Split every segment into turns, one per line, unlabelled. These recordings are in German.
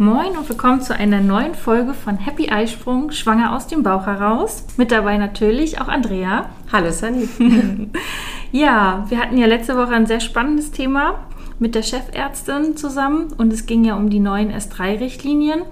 Moin und willkommen zu einer neuen Folge von Happy Eisprung, schwanger aus dem Bauch heraus. Mit dabei natürlich auch Andrea.
Hallo Sunny.
Ja, wir hatten ja letzte Woche ein sehr spannendes Thema mit der Chefärztin zusammen und es ging ja um die neuen S3-Richtlinien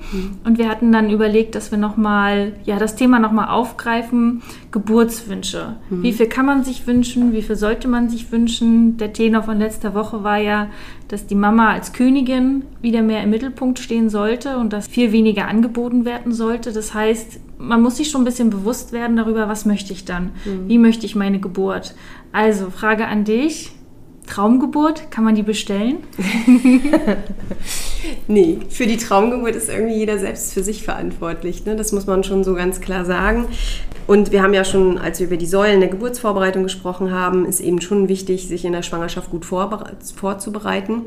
und wir hatten dann überlegt, dass wir nochmal, ja, das Thema nochmal aufgreifen, Geburtswünsche. Wie viel kann man sich wünschen, wie viel sollte man sich wünschen? Der Tenor von letzter Woche war ja, dass die Mama als Königin wieder mehr im Mittelpunkt stehen sollte und dass viel weniger angeboten werden sollte. Das heißt, man muss sich schon ein bisschen bewusst werden darüber, was möchte ich dann? Wie möchte ich meine Geburt? Also, Frage an dich. Traumgeburt, kann man die bestellen?
Nee, für die Traumgeburt ist irgendwie jeder selbst für sich verantwortlich. Ne? Das muss man schon so ganz klar sagen. Und wir haben ja schon, als wir über die Säulen der Geburtsvorbereitung gesprochen haben, ist eben schon wichtig, sich in der Schwangerschaft gut vorzubereiten.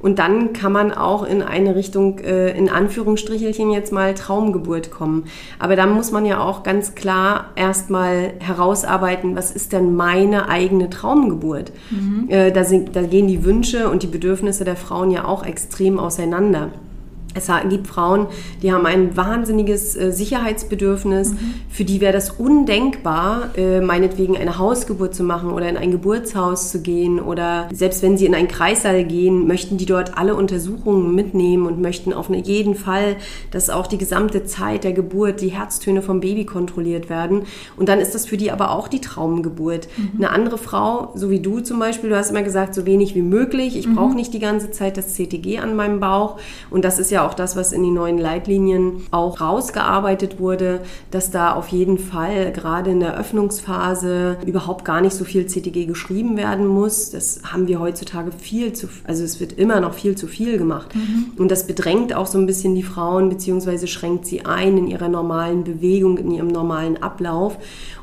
Und dann kann man auch in eine Richtung, äh, in Anführungsstrichelchen jetzt mal Traumgeburt kommen. Aber da muss man ja auch ganz klar erstmal herausarbeiten, was ist denn meine eigene Traumgeburt? Äh, da, sind, da gehen die Wünsche und die Bedürfnisse der Frauen ja auch extrem auseinander. Es gibt Frauen, die haben ein wahnsinniges äh, Sicherheitsbedürfnis. Für die wäre das undenkbar, äh, meinetwegen eine Hausgeburt zu machen oder in ein Geburtshaus zu gehen. Oder selbst wenn sie in einen Kreissaal gehen, möchten die dort alle Untersuchungen mitnehmen und möchten auf jeden Fall, dass auch die gesamte Zeit der Geburt, die Herztöne vom Baby kontrolliert werden. Und dann ist das für die aber auch die Traumgeburt. Eine andere Frau, so wie du zum Beispiel, du hast immer gesagt, so wenig wie möglich. Ich brauche nicht die ganze Zeit das CTG an meinem Bauch. Und das ist ja auch das, was in die neuen Leitlinien auch rausgearbeitet wurde, dass da auf jeden Fall gerade in der Öffnungsphase überhaupt gar nicht so viel CTG geschrieben werden muss. Das haben wir heutzutage viel zu, also es wird immer noch viel zu viel gemacht. Und das bedrängt auch so ein bisschen die Frauen, beziehungsweise schränkt sie ein in ihrer normalen Bewegung, in ihrem normalen Ablauf.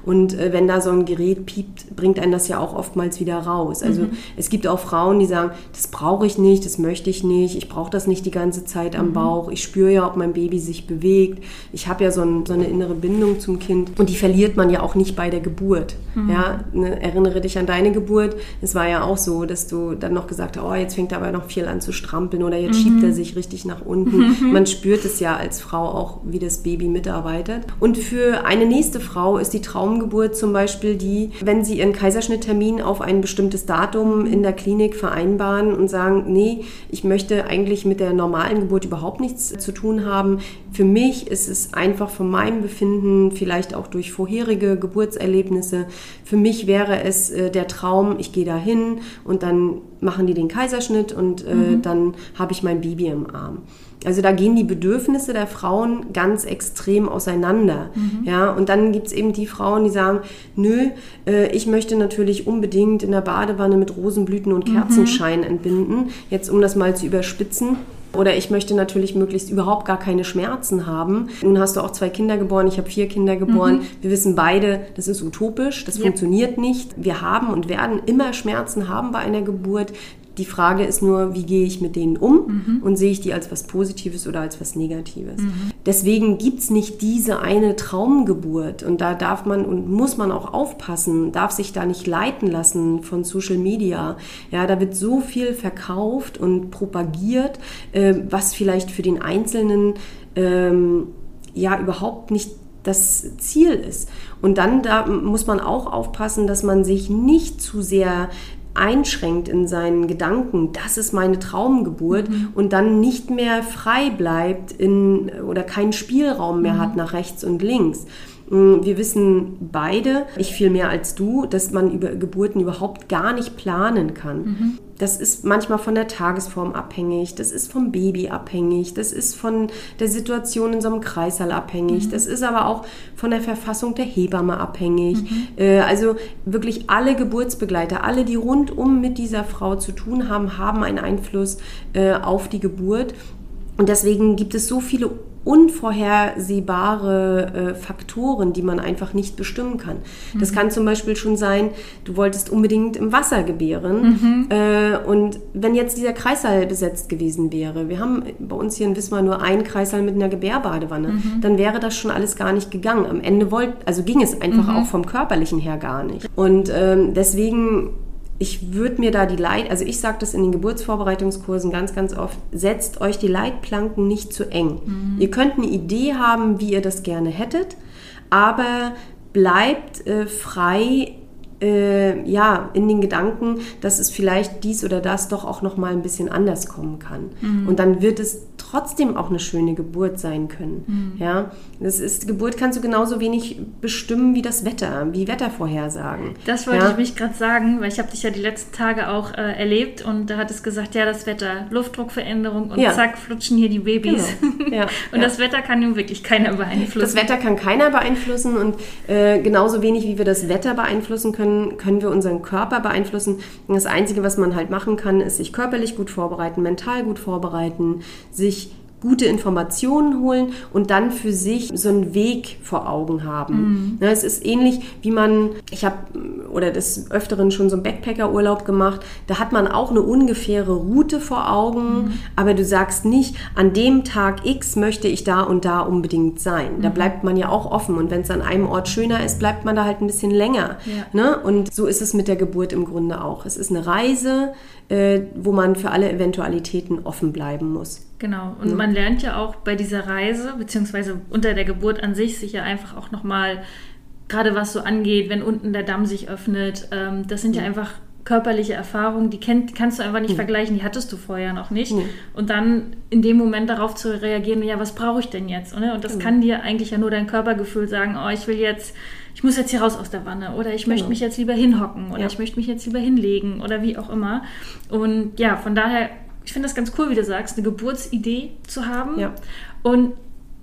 Und äh, wenn da so ein Gerät piept, bringt einen das ja auch oftmals wieder raus. Also es gibt auch Frauen, die sagen, das brauche ich nicht, das möchte ich nicht, ich brauche das nicht die ganze Zeit am Bauch, ich spüre ja, ob mein Baby sich bewegt, ich habe ja so, ein, so eine innere Bindung zum Kind und die verliert man ja auch nicht bei der Geburt. Ja, ne, erinnere dich an deine Geburt, es war ja auch so, dass du dann noch gesagt hast, oh, jetzt fängt er aber noch viel an zu strampeln oder jetzt schiebt er sich richtig nach unten. Man spürt es ja als Frau auch, wie das Baby mitarbeitet. Und für eine nächste Frau ist die Traumgeburt zum Beispiel die, wenn sie ihren Kaiserschnitttermin auf ein bestimmtes Datum in der Klinik vereinbaren und sagen, nee, ich möchte eigentlich mit der normalen Geburt überhaupt nichts zu tun haben. Für mich ist es einfach von meinem Befinden, vielleicht auch durch vorherige Geburtserlebnisse, für mich wäre es äh, der Traum, ich gehe da hin und dann machen die den Kaiserschnitt und äh, dann habe ich mein Baby im Arm. Also da gehen die Bedürfnisse der Frauen ganz extrem auseinander. Ja, und dann gibt es eben die Frauen, die sagen, nö, äh, ich möchte natürlich unbedingt in der Badewanne mit Rosenblüten und Kerzenschein entbinden. Jetzt um das mal zu überspitzen. Oder ich möchte natürlich möglichst überhaupt gar keine Schmerzen haben. Nun hast du auch zwei Kinder geboren, ich habe vier Kinder geboren. Wir wissen beide, das ist utopisch, das funktioniert nicht. Wir haben und werden immer Schmerzen haben bei einer Geburt. Die Frage ist nur, wie gehe ich mit denen um und sehe ich die als was Positives oder als was Negatives. Deswegen gibt es nicht diese eine Traumgeburt und da darf man und muss man auch aufpassen, darf sich da nicht leiten lassen von Social Media. Ja, da wird so viel verkauft und propagiert, äh, was vielleicht für den Einzelnen ähm, ja überhaupt nicht das Ziel ist. Und dann da muss man auch aufpassen, dass man sich nicht zu sehr einschränkt in seinen Gedanken, das ist meine Traumgeburt und dann nicht mehr frei bleibt in oder keinen Spielraum mehr hat nach rechts und links. Mm, Wir wissen beide, ich viel mehr als du, dass man über Geburten überhaupt gar nicht planen kann. Das ist manchmal von der Tagesform abhängig, das ist vom Baby abhängig, das ist von der Situation in so einem Kreissaal abhängig, das ist aber auch von der Verfassung der Hebamme abhängig. Äh, Also wirklich alle Geburtsbegleiter, alle, die rundum mit dieser Frau zu tun haben, haben einen Einfluss äh, auf die Geburt. Und deswegen gibt es so viele unvorhersehbare äh, Faktoren, die man einfach nicht bestimmen kann. Das kann zum Beispiel schon sein, du wolltest unbedingt im Wasser gebären äh, und wenn jetzt dieser Kreissaal besetzt gewesen wäre, wir haben bei uns hier in Wismar nur einen Kreissaal mit einer Gebärbadewanne, dann wäre das schon alles gar nicht gegangen. Am Ende wollt, also ging es einfach auch vom körperlichen her gar nicht. Und ähm, deswegen ich würde mir da die Leit, also ich sage das in den Geburtsvorbereitungskursen ganz, ganz oft, setzt euch die Leitplanken nicht zu eng. Ihr könnt eine Idee haben, wie ihr das gerne hättet, aber bleibt äh, frei äh, ja, in den Gedanken, dass es vielleicht dies oder das doch auch noch mal ein bisschen anders kommen kann. Und dann wird es trotzdem auch eine schöne Geburt sein können. Ja, das ist, Geburt kannst du genauso wenig bestimmen wie das Wetter, wie Wettervorhersagen.
Das wollte
ja?
ich mich gerade sagen, weil ich habe dich ja die letzten Tage auch äh, erlebt und da hat es gesagt, ja, das Wetter, Luftdruckveränderung und
Ja.
zack, flutschen hier die Babys.
Genau. Ja,
und das Wetter kann nun wirklich keiner beeinflussen.
Das Wetter kann keiner beeinflussen und äh, genauso wenig wie wir das Wetter beeinflussen können, können wir unseren Körper beeinflussen. Und das Einzige, was man halt machen kann, ist sich körperlich gut vorbereiten, mental gut vorbereiten, sich gute Informationen holen und dann für sich so einen Weg vor Augen haben. Ja, es ist ähnlich, wie man, ich habe oder des Öfteren schon so einen Backpacker-Urlaub gemacht, da hat man auch eine ungefähre Route vor Augen, aber du sagst nicht, an dem Tag X möchte ich da und da unbedingt sein. Da bleibt man ja auch offen und wenn es an einem Ort schöner ist, bleibt man da halt ein bisschen länger.
Ja.
Ne? Und so ist es mit der Geburt im Grunde auch. Es ist eine Reise, äh, wo man für alle Eventualitäten offen bleiben muss.
Genau. Und man lernt ja auch bei dieser Reise, beziehungsweise unter der Geburt an sich, sich ja einfach auch nochmal, gerade was so angeht, wenn unten der Damm sich öffnet, ähm, das sind ja einfach körperliche Erfahrungen, die kennt, kannst du einfach nicht vergleichen, die hattest du vorher noch nicht.
Nee.
Und dann in dem Moment darauf zu reagieren, ja, was brauche ich denn jetzt? Ne? Und das kann dir eigentlich ja nur dein Körpergefühl sagen, oh, ich will jetzt, ich muss jetzt hier raus aus der Wanne oder ich möchte
Genau.
mich jetzt lieber hinhocken oder
Ja.
ich möchte mich jetzt lieber hinlegen oder wie auch immer. Und ja, von daher, ich finde das ganz cool, wie du sagst, eine Geburtsidee zu haben.
Ja.
Und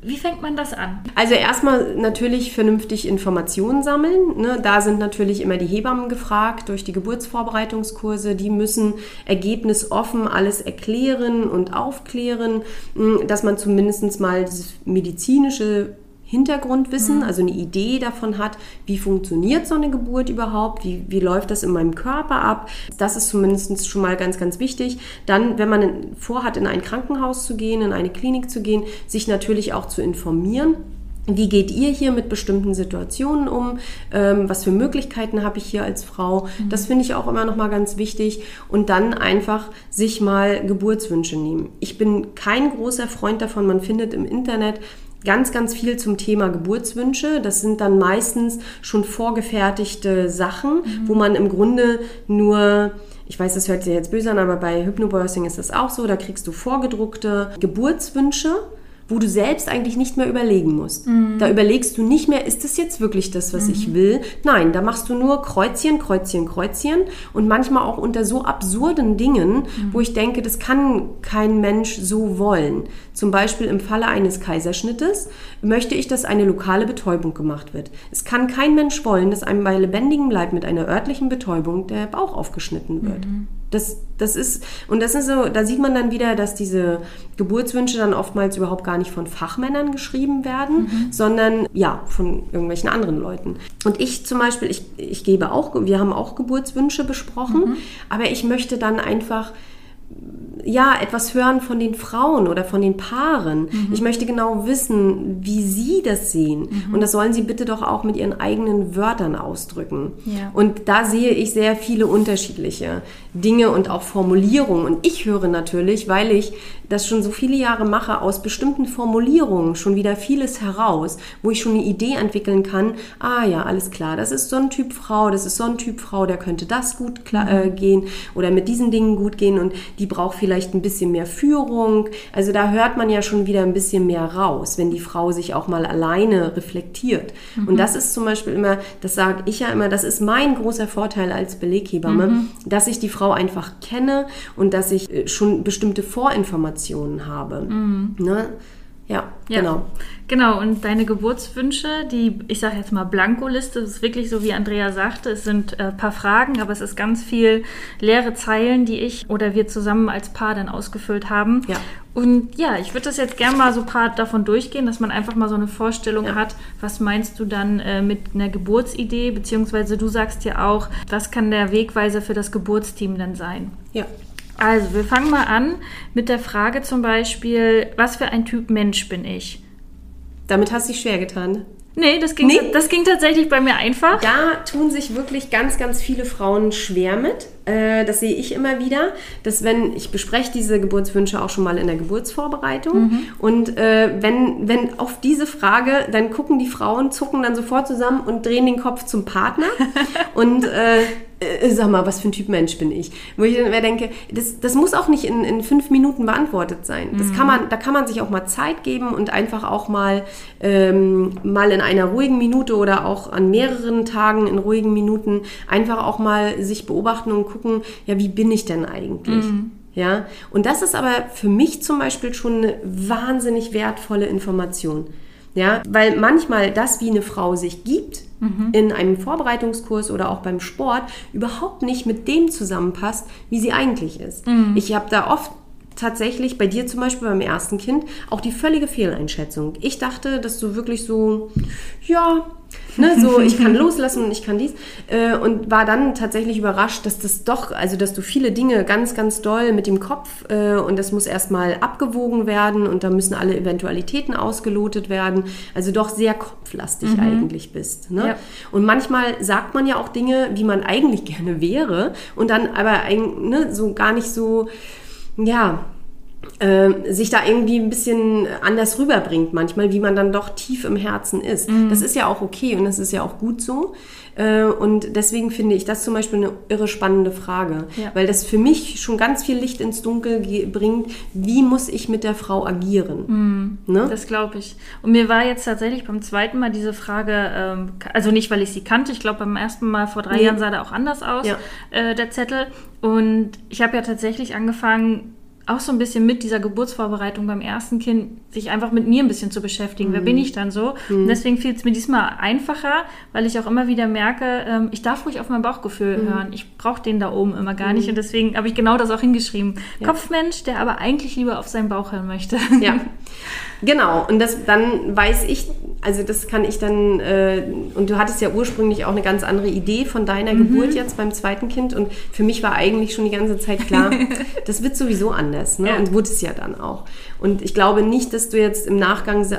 wie fängt man das an?
Also erstmal natürlich vernünftig Informationen sammeln. Ne? Da sind natürlich immer die Hebammen gefragt durch die Geburtsvorbereitungskurse. Die müssen ergebnisoffen alles erklären und aufklären, mh, dass man zumindest mal dieses medizinische Hintergrundwissen, also eine Idee davon hat, wie funktioniert so eine Geburt überhaupt, wie, wie läuft das in meinem Körper ab. Das ist zumindest schon mal ganz, ganz wichtig. Dann, wenn man vorhat, in ein Krankenhaus zu gehen, in eine Klinik zu gehen, sich natürlich auch zu informieren. Wie geht ihr hier mit bestimmten Situationen um? Ähm, was für Möglichkeiten habe ich hier als Frau? Das finde ich auch immer noch mal ganz wichtig. Und dann einfach sich mal Geburtswünsche nehmen. Ich bin kein großer Freund davon. Man findet im Internet ganz, ganz viel zum Thema Geburtswünsche. Das sind dann meistens schon vorgefertigte Sachen, wo man im Grunde nur ich weiß, das hört sich jetzt böse an, aber bei Hypnobirthing ist das auch so. Da kriegst du vorgedruckte Geburtswünsche, wo du selbst eigentlich nicht mehr überlegen musst. Da überlegst du nicht mehr, ist das jetzt wirklich das, was ich will? Nein, da machst du nur Kreuzchen, Kreuzchen, Kreuzchen und manchmal auch unter so absurden Dingen, wo ich denke, das kann kein Mensch so wollen. Zum Beispiel im Falle eines Kaiserschnittes möchte ich, dass eine lokale Betäubung gemacht wird. Es kann kein Mensch wollen, dass einem bei lebendigem Leib mit einer örtlichen Betäubung der Bauch aufgeschnitten wird. Das, das ist, und das ist so, da sieht man dann wieder, dass diese Geburtswünsche dann oftmals überhaupt gar nicht von Fachmännern geschrieben werden, sondern ja, von irgendwelchen anderen Leuten. Und ich zum Beispiel, ich, ich gebe auch, wir haben auch Geburtswünsche besprochen, aber ich möchte dann einfach ja, etwas hören von den Frauen oder von den Paaren. Ich möchte genau wissen, wie sie das sehen. Und das sollen sie bitte doch auch mit ihren eigenen Wörtern ausdrücken.
Ja.
Und da sehe ich sehr viele unterschiedliche Dinge und auch Formulierungen. Und ich höre natürlich, weil ich das schon so viele Jahre mache, aus bestimmten Formulierungen schon wieder vieles heraus, wo ich schon eine Idee entwickeln kann. Ah ja, alles klar, das ist so ein Typ Frau, das ist so ein Typ Frau, der könnte das gut klar, äh, gehen oder mit diesen Dingen gut gehen und die braucht vielleicht vielleicht ein bisschen mehr Führung. Also da hört man ja schon wieder ein bisschen mehr raus, wenn die Frau sich auch mal alleine reflektiert. Und das ist zum Beispiel immer, das sage ich ja immer, das ist mein großer Vorteil als Beleghebamme, dass ich die Frau einfach kenne und dass ich äh, schon bestimmte Vorinformationen habe. Ne? Ja,
Ja.
genau.
Genau, und deine Geburtswünsche, die, ich sage jetzt mal Blankoliste, das ist wirklich so, wie Andrea sagte, es sind ein äh, paar Fragen, aber es ist ganz viel leere Zeilen, die ich oder wir zusammen als Paar dann ausgefüllt haben.
Ja.
Und ja, ich würde das jetzt gerne mal so ein paar davon durchgehen, dass man einfach mal so eine Vorstellung
Ja.
hat, was meinst du dann äh, mit einer Geburtsidee, beziehungsweise du sagst ja auch, was kann der Wegweiser für das Geburtsteam dann sein?
Ja.
Also, wir fangen mal an mit der Frage zum Beispiel, was für ein Typ Mensch bin ich?
Damit hast du dich schwer getan.
Nee, das ging,
Nee?
das ging tatsächlich bei mir einfach.
Da tun sich wirklich ganz, ganz viele Frauen schwer mit. Äh, das sehe ich immer wieder, dass wenn ich bespreche diese Geburtswünsche auch schon mal in der Geburtsvorbereitung und äh, wenn, wenn auf diese Frage, dann gucken die Frauen, zucken dann sofort zusammen und drehen den Kopf zum Partner und äh, sag mal, was für ein Typ Mensch bin ich? Wo ich dann denke, das, das muss auch nicht in, in fünf Minuten beantwortet sein. Das kann man, da kann man sich auch mal Zeit geben und einfach auch mal, ähm, mal in einer ruhigen Minute oder auch an mehreren Tagen in ruhigen Minuten einfach auch mal sich beobachten und gucken, ja, wie bin ich denn eigentlich? Ja, und das ist aber für mich zum Beispiel schon eine wahnsinnig wertvolle Information. Ja, weil manchmal das, wie eine Frau sich gibt, in einem Vorbereitungskurs oder auch beim Sport, überhaupt nicht mit dem zusammenpasst, wie sie eigentlich ist. Ich habe da oft tatsächlich bei dir zum Beispiel beim ersten Kind auch die völlige Fehleinschätzung. Ich dachte, dass du wirklich so, ja, ne, so ich kann loslassen und ich kann dies äh, und war dann tatsächlich überrascht, dass das doch, also dass du viele Dinge ganz, ganz doll mit dem Kopf äh, und das muss erstmal abgewogen werden und da müssen alle Eventualitäten ausgelotet werden, also doch sehr kopflastig eigentlich bist. Ne?
Ja.
Und manchmal sagt man ja auch Dinge, wie man eigentlich gerne wäre und dann aber ein, ne, so gar nicht so, ja, äh, sich da irgendwie ein bisschen anders rüberbringt manchmal, wie man dann doch tief im Herzen ist.
Mhm.
Das ist ja auch okay und das ist ja auch gut so. Äh, und deswegen finde ich das zum Beispiel eine irre spannende Frage,
Ja.
weil das für mich schon ganz viel Licht ins Dunkel bringt. Wie muss ich mit der Frau agieren? Ne?
Das glaube ich. Und mir war jetzt tatsächlich beim zweiten Mal diese Frage, ähm, also nicht, weil ich sie kannte, ich glaube beim ersten Mal vor drei
Nee.
Jahren sah der auch anders aus,
Ja.
äh, der Zettel. Und ich habe ja tatsächlich angefangen, auch so ein bisschen mit dieser Geburtsvorbereitung beim ersten Kind, sich einfach mit mir ein bisschen zu beschäftigen. Wer bin ich dann so? Und deswegen fiel es mir diesmal einfacher, weil ich auch immer wieder merke, ähm, ich darf ruhig auf mein Bauchgefühl hören. Ich brauche den da oben immer gar nicht. Und deswegen habe ich genau das auch hingeschrieben. Kopfmensch, der aber eigentlich lieber auf seinen Bauch hören möchte.
Ja, genau. Und das dann weiß ich, also das kann ich dann, äh, und du hattest ja ursprünglich auch eine ganz andere Idee von deiner Geburt jetzt beim zweiten Kind. Und für mich war eigentlich schon die ganze Zeit klar, das wird sowieso anders. Ne?
Ja.
Und wurde es ja dann auch. Und ich glaube nicht, dass du jetzt im Nachgang, äh,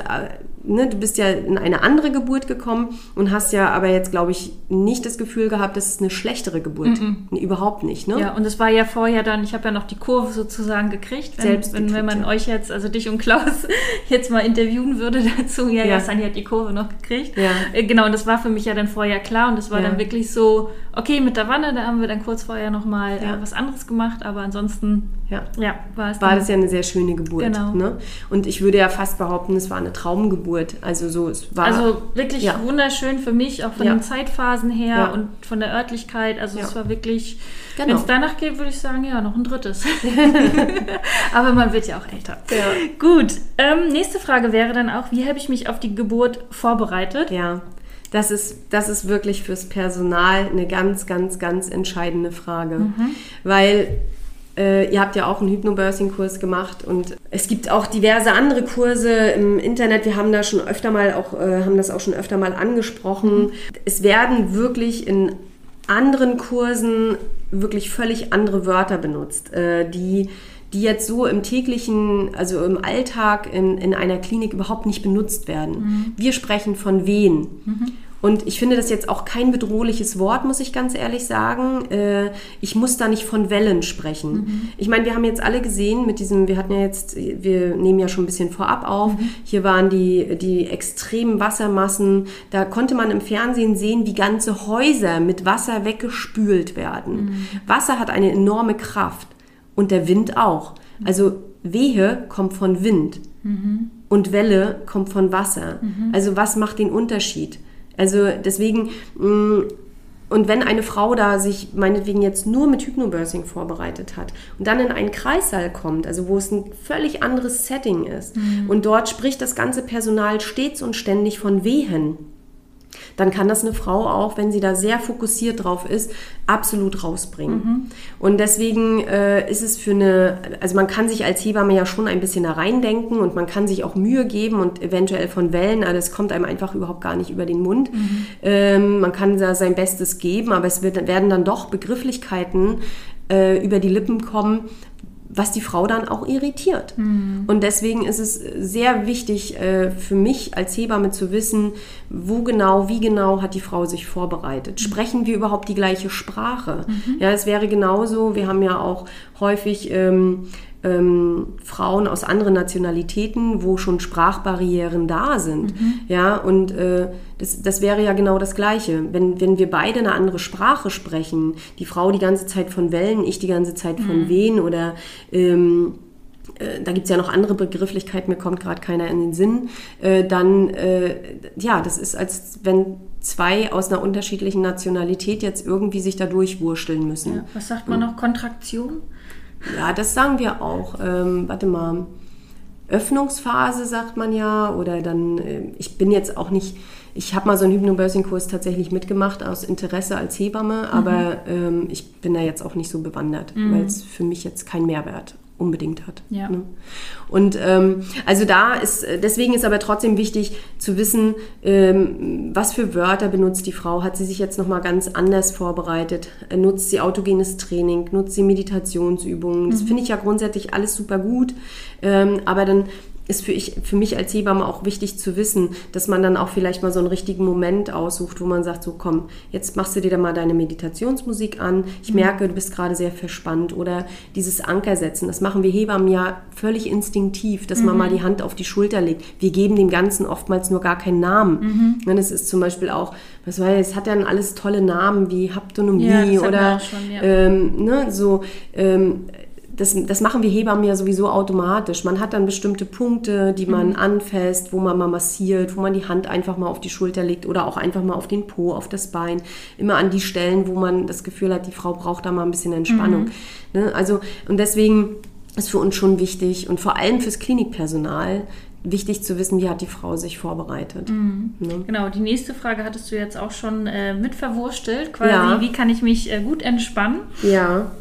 ne, du bist ja in eine andere Geburt gekommen und hast ja aber jetzt, glaube ich, nicht das Gefühl gehabt, dass es eine schlechtere Geburt. Nee, überhaupt nicht. Ne?
Ja, und es war ja vorher dann, ich habe ja noch die Kurve sozusagen gekriegt. Wenn,
Selbst
wenn, wenn man
ja.
euch jetzt, also dich und Klaus, jetzt mal interviewen würde dazu, ja, ja,
Ja.
Sani hat die Kurve noch gekriegt.
Ja.
Äh, Genau, und das war für mich ja dann vorher klar und das war
Ja.
dann wirklich so, okay, mit der Wanne, da haben wir dann kurz vorher nochmal
Ja.
äh, was anderes gemacht, aber ansonsten,
Ja.
ja, war es
war das ja eine sehr schöne Geburt.
Genau.
Ne? Und ich würde ja fast behaupten, es war eine Traumgeburt. Also so, es war.
Also wirklich
Ja.
wunderschön für mich, auch von
Ja.
den Zeitphasen her
Ja.
und von der Örtlichkeit. Also es war wirklich,
Genau.
wenn es danach geht, würde ich sagen, ja, noch ein drittes. Aber man wird ja auch älter. Gut, ähm, nächste Frage wäre dann auch, wie habe ich mich auf die Geburt vorbereitet?
ja, das ist, das ist wirklich fürs Personal eine ganz, ganz, ganz entscheidende Frage.
Mhm.
Weil äh, ihr habt ja auch einen Hypnobirthing-Kurs gemacht und es gibt auch diverse andere Kurse im Internet. Wir haben da schon öfter mal auch, äh, haben das auch schon öfter mal angesprochen.
Mhm.
Es werden wirklich in anderen Kursen wirklich völlig andere Wörter benutzt, äh, die die jetzt so im täglichen, also im Alltag in, in einer Klinik überhaupt nicht benutzt werden. Wir sprechen von Wehen. Und ich finde das jetzt auch kein bedrohliches Wort, muss ich ganz ehrlich sagen. Äh, ich muss da nicht von Wellen sprechen. Ich meine, wir haben jetzt alle gesehen mit diesem, wir hatten ja jetzt, wir nehmen ja schon ein bisschen vorab auf, hier waren die, die extremen Wassermassen. Da konnte man im Fernsehen sehen, wie ganze Häuser mit Wasser weggespült werden. Wasser hat eine enorme Kraft. und der Wind auch. Also Wehe kommt von Wind und Welle kommt von Wasser. Also was macht den Unterschied? Also deswegen, mh, und wenn eine Frau da sich meinetwegen jetzt nur mit Hypnobirthing vorbereitet hat und dann in einen Kreissaal kommt, also wo es ein völlig anderes Setting ist und dort spricht das ganze Personal stets und ständig von Wehen, dann kann das eine Frau auch, wenn sie da sehr fokussiert drauf ist, absolut rausbringen. Und deswegen äh, ist es für eine, also man kann sich als Hebamme ja schon ein bisschen da reindenken und man kann sich auch Mühe geben und eventuell von Wellen, also es kommt einem einfach überhaupt gar nicht über den Mund. Ähm, man kann da sein Bestes geben, aber es wird, werden dann doch Begrifflichkeiten äh, über die Lippen kommen, was die Frau dann auch irritiert. Und deswegen ist es sehr wichtig äh, für mich als Hebamme zu wissen, wo genau, wie genau hat die Frau sich vorbereitet. Sprechen wir überhaupt die gleiche Sprache? Ja, es wäre genauso, wir haben ja auch häufig ähm, ähm, Frauen aus anderen Nationalitäten, wo schon Sprachbarrieren da sind. Ja, und äh, das, das wäre ja genau das Gleiche. Wenn, wenn wir beide eine andere Sprache sprechen, die Frau die ganze Zeit von Wellen, ich die ganze Zeit von Wehen oder ähm, äh, da gibt es ja noch andere Begrifflichkeiten, mir kommt gerade keiner in den Sinn, äh, dann, äh, ja, das ist, als wenn zwei aus einer unterschiedlichen Nationalität jetzt irgendwie sich da durchwursteln müssen.
Ja. Was sagt man noch? Kontraktion?
Ja, das sagen wir auch. Ähm, warte mal. Öffnungsphase sagt man ja. Oder dann, äh, ich bin jetzt auch nicht, ich habe mal so einen Hypnobirthing-Kurs tatsächlich mitgemacht aus Interesse als Hebamme, aber ähm, ich bin da jetzt auch nicht so bewandert, weil es für mich jetzt keinen Mehrwert unbedingt hat.
Ja.
Ne? Und ähm, also da ist, deswegen ist aber trotzdem wichtig zu wissen, ähm, was für Wörter benutzt die Frau. Hat sie sich jetzt nochmal ganz anders vorbereitet? Äh, Nutzt sie autogenes Training? Nutzt sie Meditationsübungen? Das finde ich ja grundsätzlich alles super gut. Ähm, aber dann ist für, ich, für mich als Hebamme auch wichtig zu wissen, dass man dann auch vielleicht mal so einen richtigen Moment aussucht, wo man sagt, so komm, jetzt machst du dir da mal deine Meditationsmusik an. Ich merke, du bist gerade sehr verspannt. Oder dieses Ankersetzen, das machen wir Hebammen ja völlig instinktiv, dass man mal die Hand auf die Schulter legt. Wir geben dem Ganzen oftmals nur gar keinen Namen. Mhm. Das ist zum Beispiel auch, was weiß ich, es hat ja dann alles tolle Namen wie Haptonomie
Ja,
oder
schon, ja.
ähm, ne, so ähm, das, das machen wir Hebammen ja sowieso automatisch. Man hat dann bestimmte Punkte, die man anfasst, wo man mal massiert, wo man die Hand einfach mal auf die Schulter legt oder auch einfach mal auf den Po, auf das Bein. Immer an die Stellen, wo man das Gefühl hat, die Frau braucht da mal ein bisschen Entspannung. Ne? Also, und deswegen ist für uns schon wichtig und vor allem fürs Klinikpersonal wichtig zu wissen, wie hat die Frau sich vorbereitet. Ne?
Genau, die nächste Frage hattest du jetzt auch schon äh, mit verwurstelt, quasi,
Ja.
wie kann ich mich äh, gut entspannen?
Ja,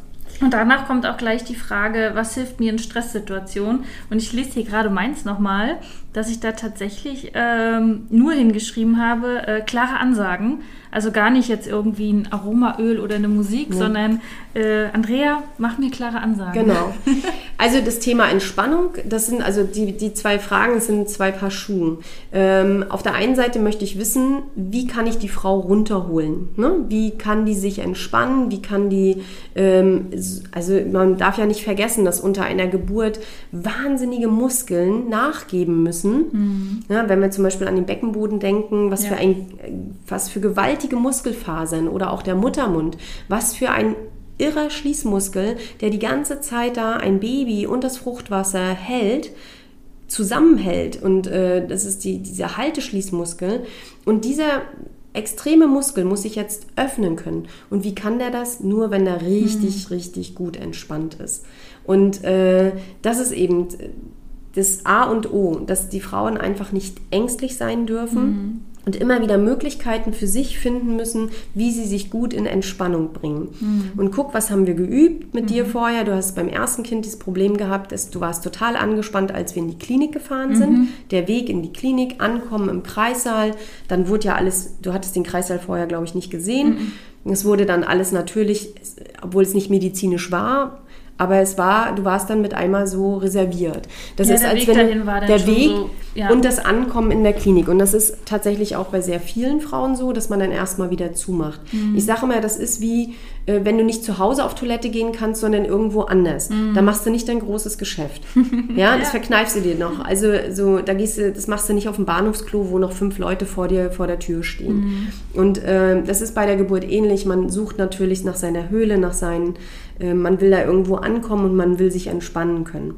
Und danach kommt auch gleich die Frage, was hilft mir in Stresssituationen? Und ich lese hier gerade meins nochmal, dass ich da tatsächlich ähm, nur hingeschrieben habe, äh, klare Ansagen. Also gar nicht jetzt irgendwie ein Aromaöl oder eine Musik, sondern äh, Andrea, mach mir klare Ansagen.
Genau. Also das Thema Entspannung, das sind also die, die zwei Fragen, das sind zwei Paar Schuhe. Ähm, auf der einen Seite möchte ich wissen, wie kann ich die Frau runterholen? Ne? Wie kann die sich entspannen? Wie kann die, ähm, also man darf ja nicht vergessen, dass unter einer Geburt wahnsinnige Muskeln nachgeben müssen. Ja, wenn wir zum Beispiel an den Beckenboden denken, was
Ja.
für ein, was für gewaltige Muskelfasern oder auch der Muttermund, was für ein irrer Schließmuskel, der die ganze Zeit da ein Baby und das Fruchtwasser hält, zusammenhält. Und äh, das ist die, dieser Halteschließmuskel. Und dieser extreme Muskel muss sich jetzt öffnen können. Und wie kann der das? Nur wenn er richtig, richtig gut entspannt ist. Und äh, das ist eben das A und O, dass die Frauen einfach nicht ängstlich sein dürfen und immer wieder Möglichkeiten für sich finden müssen, wie sie sich gut in Entspannung bringen. Und guck, was haben wir geübt mit dir vorher? Du hast beim ersten Kind das Problem gehabt, dass du warst total angespannt, als wir in die Klinik gefahren sind. Der Weg in die Klinik, ankommen im Kreissaal, dann wurde ja alles, du hattest den Kreissaal vorher, glaube ich, nicht gesehen. Es wurde dann alles natürlich, obwohl es nicht medizinisch war, aber es war, du warst dann mit einmal so reserviert. Das
Ja,
ist,
der
als
Weg
wenn
dann
der Weg
so, ja.
und das Ankommen in der Klinik. Und das ist tatsächlich auch bei sehr vielen Frauen so, dass man dann erstmal wieder zumacht.
Mhm.
Ich sage immer, das ist wie, wenn du nicht zu Hause auf Toilette gehen kannst, sondern irgendwo anders. Da machst du nicht dein großes Geschäft. ja, das verkneifst du dir noch. Also so, da gehst du, das machst du nicht auf dem Bahnhofsklo, wo noch fünf Leute vor dir vor der Tür stehen. Und äh, das ist bei der Geburt ähnlich. Man sucht natürlich nach seiner Höhle, nach seinen äh, man will da irgendwo ankommen und man will sich entspannen können.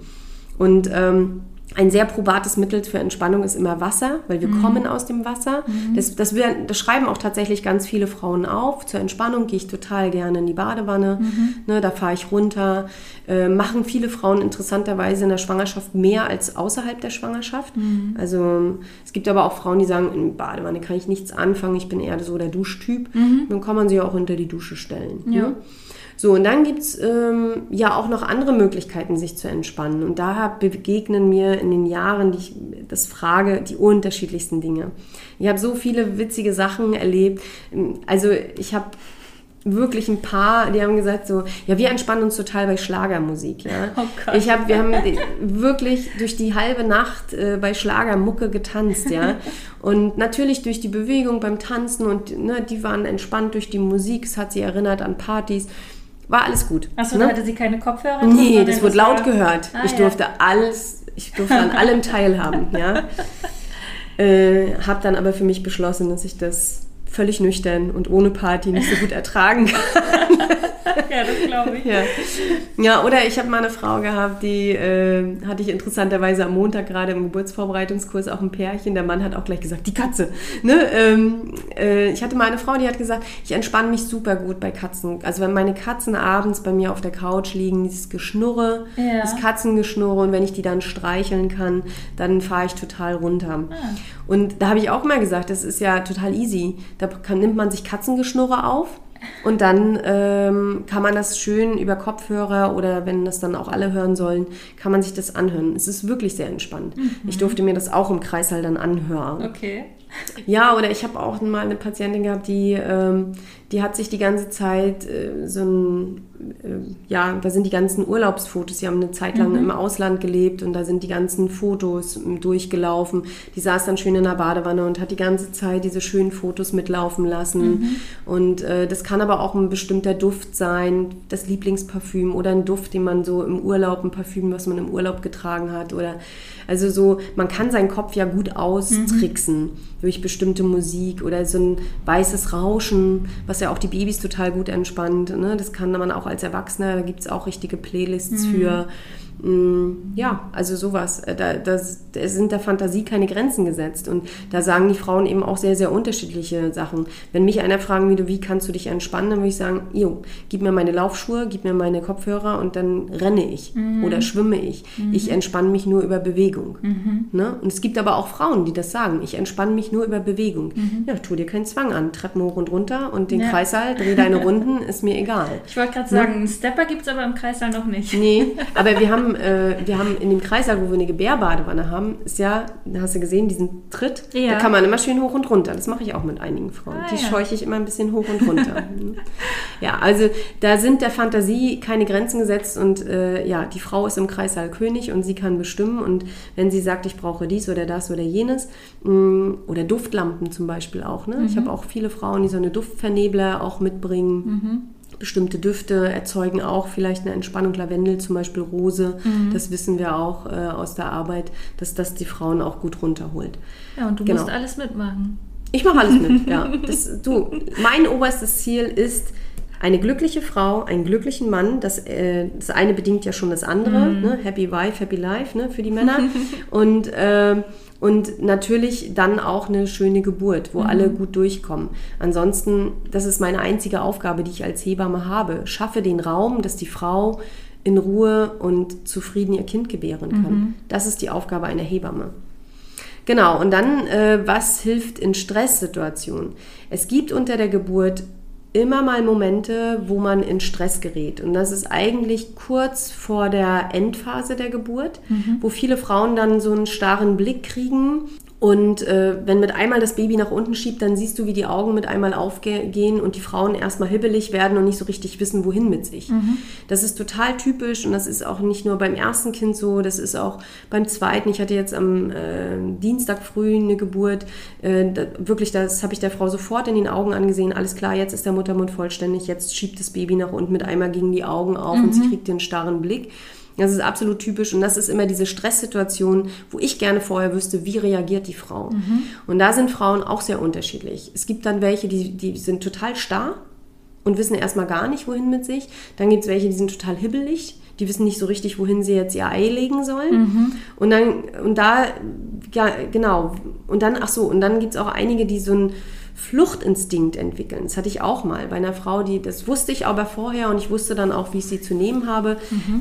Und ähm, ein sehr probates Mittel für Entspannung ist immer Wasser, weil wir kommen aus dem Wasser. Das, das, wir, das schreiben auch tatsächlich ganz viele Frauen auf. Zur Entspannung gehe ich total gerne in die Badewanne. Ne, da fahre ich runter. Äh, machen viele Frauen interessanterweise in der Schwangerschaft mehr als außerhalb der Schwangerschaft. Also es gibt aber auch Frauen, die sagen, in Badewanne kann ich nichts anfangen. Ich bin eher so der Duschtyp. Dann kann man sie auch unter die Dusche stellen.
Ja.
Ne? So, und dann gibt es ähm, ja auch noch andere Möglichkeiten, sich zu entspannen. Und da begegnen mir in den Jahren, die ich das frage, die unterschiedlichsten Dinge. Ich habe so viele witzige Sachen erlebt. Also ich habe wirklich ein paar, die haben gesagt so, ja, wir entspannen uns total bei Schlagermusik, ja.
Oh Gott.
Ich habe, wir haben wirklich durch die halbe Nacht äh, bei Schlagermucke getanzt, ja. Und natürlich durch die Bewegung beim Tanzen und ne, die waren entspannt durch die Musik, es hat sie erinnert an Partys. War alles gut.
Achso,
ne?
da hatte sie keine Kopfhörer?
Nee, das wurde laut
war-
gehört.
Ah,
ich
ja.
durfte alles, ich durfte an allem teilhaben, ja. Äh, hab dann aber für mich beschlossen, dass ich das völlig nüchtern und ohne Party nicht so gut ertragen kann.
Ja, das glaube ich.
ja. ja, oder ich habe mal eine Frau gehabt, die äh, hatte ich interessanterweise am Montag gerade im Geburtsvorbereitungskurs auch ein Pärchen. Der Mann hat auch gleich gesagt, die Katze. Ne? Ähm, äh, ich hatte mal eine Frau, die hat gesagt, ich entspanne mich super gut bei Katzen. Also wenn meine Katzen abends bei mir auf der Couch liegen, dieses Geschnurre,
Ja.
das Katzengeschnurre und wenn ich die dann streicheln kann, dann fahre ich total runter.
Ah.
Und da habe ich auch mal gesagt, das ist ja total easy. Da kann, nimmt man sich Katzengeschnurre auf und dann ähm, kann man das schön über Kopfhörer oder wenn das dann auch alle hören sollen, kann man sich das anhören. Es ist wirklich sehr entspannt. Ich durfte mir das auch im Kreissaal dann anhören.
Okay.
Ja, oder ich habe auch mal eine Patientin gehabt, die, ähm, die hat sich die ganze Zeit äh, so ein, äh, ja, da sind die ganzen Urlaubsfotos, die haben eine Zeit lang im Ausland gelebt und da sind die ganzen Fotos durchgelaufen. Die saß dann schön in der Badewanne und hat die ganze Zeit diese schönen Fotos mitlaufen lassen. Und äh, das kann aber auch ein bestimmter Duft sein, das Lieblingsparfüm oder ein Duft, den man so im Urlaub, ein Parfüm, was man im Urlaub getragen hat oder also so, man kann seinen Kopf ja gut austricksen durch bestimmte Musik oder so ein weißes Rauschen, was ja auch die Babys total gut entspannt. Ne? Das kann man auch als Erwachsener, da gibt es auch richtige Playlists für. Mm, Ja, also sowas. Äh, Da, da, sind der Fantasie keine Grenzen gesetzt. Und da sagen die Frauen eben auch sehr, sehr unterschiedliche Sachen. Wenn mich einer fragen würde, wie kannst du dich entspannen, dann würde ich sagen, jo, gib mir meine Laufschuhe, gib mir meine Kopfhörer und dann renne ich oder schwimme ich. Ich entspanne mich nur über Bewegung. Ne? Und es gibt aber auch Frauen, die das sagen. Ich entspanne mich nur über Bewegung. Ja, tu dir keinen Zwang an. Treppen hoch und runter und den
Ja.
Kreissaal, dreh deine Runden, ist mir egal.
Ich wollte gerade sagen, einen Stepper gibt es aber im Kreissaal noch nicht.
Nee, aber wir haben, äh, wir haben in dem Kreissaal, wo wir eine Gebärbadewanne haben, ist ja, da hast du gesehen, diesen Tritt.
Ja.
Da kann man immer schön hoch und runter. Das mache ich auch mit einigen Frauen.
Ah,
Die
ja.
scheuche ich immer ein bisschen hoch und runter. ja, also da sind der Fantasie keine Grenzen gesetzt und äh, ja, die Frau ist im Kreissaal König und sie kann bestimmen. Und wenn sie sagt, ich brauche dies oder das oder jenes, mh, oder Duftlampen zum Beispiel auch. Ne? Ich habe auch viele Frauen, die so eine Duftvernebler auch mitbringen. Bestimmte Düfte erzeugen auch vielleicht eine Entspannung. Lavendel zum Beispiel, Rose, das wissen wir auch äh, aus der Arbeit, dass das die Frauen auch gut runterholt.
Ja, und du
Genau.
musst alles mitmachen.
Ich mache alles mit, ja. Das, du, mein oberstes Ziel ist eine glückliche Frau, einen glücklichen Mann. Das, äh, das eine bedingt ja schon das andere. Ne? Happy Wife, Happy Life ne? für die Männer. und, ähm, und natürlich dann auch eine schöne Geburt, wo alle gut durchkommen. Ansonsten, das ist meine einzige Aufgabe, die ich als Hebamme habe. Schaffe den Raum, dass die Frau in Ruhe und zufrieden ihr Kind gebären kann. Das ist die Aufgabe einer Hebamme. Genau, und dann, äh, was hilft in Stresssituationen? Es gibt unter der Geburt immer mal Momente, wo man in Stress gerät. Und das ist eigentlich kurz vor der Endphase der Geburt, wo viele Frauen dann so einen starren Blick kriegen. Und äh, wenn mit einmal das Baby nach unten schiebt, dann siehst du, wie die Augen mit einmal aufgehen und die Frauen erstmal hibbelig werden und nicht so richtig wissen, wohin mit sich. Das ist total typisch und das ist auch nicht nur beim ersten Kind so, das ist auch beim zweiten. Ich hatte jetzt am äh, Dienstag früh eine Geburt. Äh, da, wirklich, das habe ich der Frau sofort in den Augen angesehen. Alles klar, jetzt ist der Muttermund vollständig, jetzt schiebt das Baby nach unten mit einmal gegen die Augen auf und sie kriegt den starren Blick. Das ist absolut typisch und das ist immer diese Stresssituation, wo ich gerne vorher wüsste, wie reagiert die Frau. Und da sind Frauen auch sehr unterschiedlich. Es gibt dann welche, die, die sind total starr und wissen erstmal gar nicht, wohin mit sich. Dann gibt es welche, die sind total hibbelig. Die wissen nicht so richtig, wohin sie jetzt ihr Ei legen sollen. Und dann, und da, ja, genau. Und dann, ach so, und dann gibt es auch einige, die so einen Fluchtinstinkt entwickeln. Das hatte ich auch mal bei einer Frau, die, das wusste ich aber vorher und ich wusste dann auch, wie ich sie zu nehmen habe,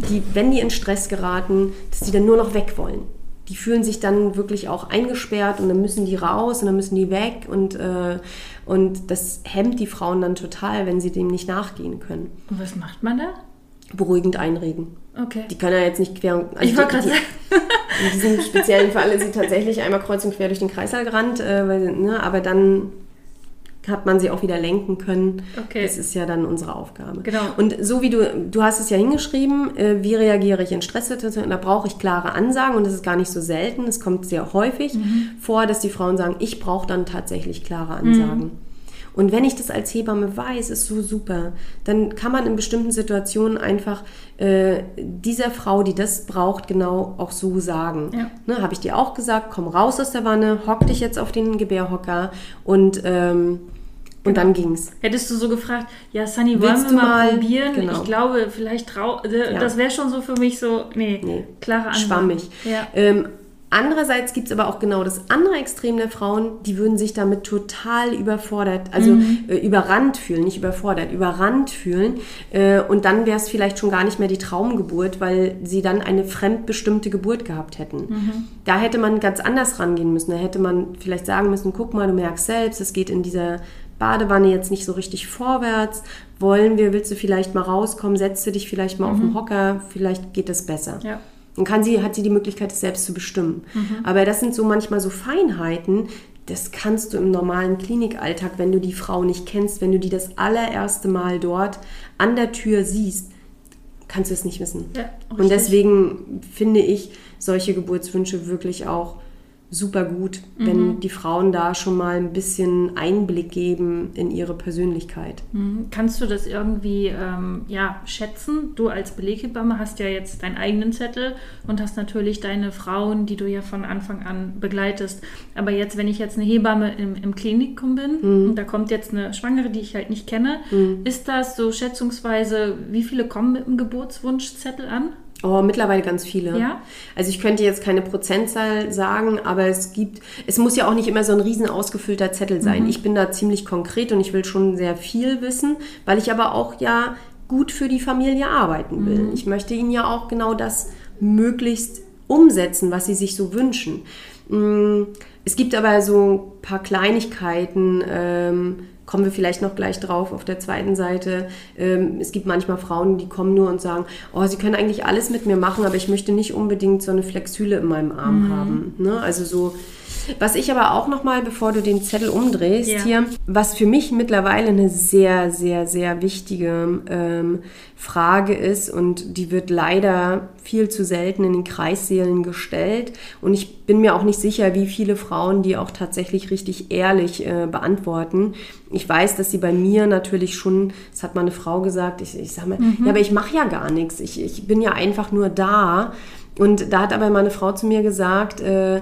die, wenn die in Stress geraten, dass die dann nur noch weg wollen. Die fühlen sich dann wirklich auch eingesperrt und dann müssen die raus und dann müssen die weg und, äh, und das hemmt die Frauen dann total, wenn sie dem nicht nachgehen können.
Und was macht man da?
Beruhigend einregen.
Okay.
Die können ja jetzt nicht quer. Also
ich wollte
die-
gerade sagen.
in diesem speziellen Fall ist sie tatsächlich einmal kreuz und quer durch den Kreißsaal gerannt, äh, weil, ne, aber dann hat man sie auch wieder lenken können.
Okay.
Das ist ja dann unsere Aufgabe.
Genau.
Und so wie du, du hast es ja hingeschrieben, äh, wie reagiere ich in Stresssituationen, da brauche ich klare Ansagen und das ist gar nicht so selten. Es kommt sehr häufig
Mhm.
vor, dass die Frauen sagen, ich brauche dann tatsächlich klare Ansagen. Und wenn ich das als Hebamme weiß, ist so super, dann kann man in bestimmten Situationen einfach äh, dieser Frau, die das braucht, genau auch so sagen.
Ja.
Ne, Habe ich dir auch gesagt, komm raus aus der Wanne, hock dich jetzt auf den Gebärhocker und, ähm, und dann ging's.
Hättest du so gefragt, ja, Sunny, wollen
Willst
wir
du
mal,
mal-
probieren?
genau.
Ich glaube, vielleicht trau. äh,
Ja.
Das wäre schon so für mich so, nee,
Nee.
klare Ansage.
schwammig.
Ja.
Ähm, andererseits gibt es aber auch genau das andere Extrem der Frauen, die würden sich damit total überfordert, also
Mhm.
äh, überrannt fühlen, nicht überfordert, überrannt fühlen. Äh, und dann wäre es vielleicht schon gar nicht mehr die Traumgeburt, weil sie dann eine fremdbestimmte Geburt gehabt hätten.
Mhm.
Da hätte man ganz anders rangehen müssen. Da hätte man vielleicht sagen müssen, guck mal, du merkst selbst, es geht in dieser Badewanne jetzt nicht so richtig vorwärts. Wollen wir, willst du vielleicht mal rauskommen, setzt du dich vielleicht mal auf den Hocker, vielleicht geht es besser.
Ja.
Dann kann sie, hat sie die Möglichkeit, es selbst zu bestimmen.
Mhm.
Aber das sind so manchmal so Feinheiten, das kannst du im normalen Klinikalltag, wenn du die Frau nicht kennst, wenn du die das allererste Mal dort an der Tür siehst, kannst du es nicht wissen.
Ja,
Und deswegen finde ich solche Geburtswünsche wirklich auch super gut,
Mhm.
wenn die Frauen da schon mal ein bisschen Einblick geben in ihre Persönlichkeit.
Mhm. Kannst du das irgendwie ähm, ja, schätzen? Du als Beleghebamme hast ja jetzt deinen eigenen Zettel und hast natürlich deine Frauen, die du ja von Anfang an begleitest. Aber jetzt, wenn ich jetzt eine Hebamme im, im Klinikum bin
Mhm.
und da kommt jetzt eine Schwangere, die ich halt nicht kenne, ist das so schätzungsweise, wie viele kommen mit einem Geburtswunschzettel an?
Oh, mittlerweile ganz viele.
Ja?
Also ich könnte jetzt keine Prozentzahl sagen, aber es gibt, es muss ja auch nicht immer so ein riesen ausgefüllter Zettel
Mhm.
sein. Ich bin da ziemlich konkret und ich will schon sehr viel wissen, weil ich aber auch ja gut für die Familie arbeiten will.
Mhm.
Ich möchte ihnen ja auch genau das möglichst umsetzen, was sie sich so wünschen. Mm, Es gibt aber so ein paar Kleinigkeiten, ähm, kommen wir vielleicht noch gleich drauf auf der zweiten Seite. Ähm, es gibt manchmal Frauen, die kommen nur und sagen, oh, sie können eigentlich alles mit mir machen, aber ich möchte nicht unbedingt so eine Flexhülle in meinem Arm haben. Ne? Also so. Was ich aber auch noch mal, bevor du den Zettel umdrehst
Ja.
hier, was für mich mittlerweile eine sehr, sehr, sehr wichtige ähm, Frage ist und die wird leider viel zu selten in den Kreissälen gestellt und ich bin mir auch nicht sicher, wie viele Frauen die auch tatsächlich richtig ehrlich äh, beantworten. Ich weiß, dass sie bei mir natürlich schon, das hat mal eine Frau gesagt, ich, ich sage mal, ja, aber ich mache ja gar nichts, ich, ich bin ja einfach nur da und da hat aber meine Frau zu mir gesagt, äh,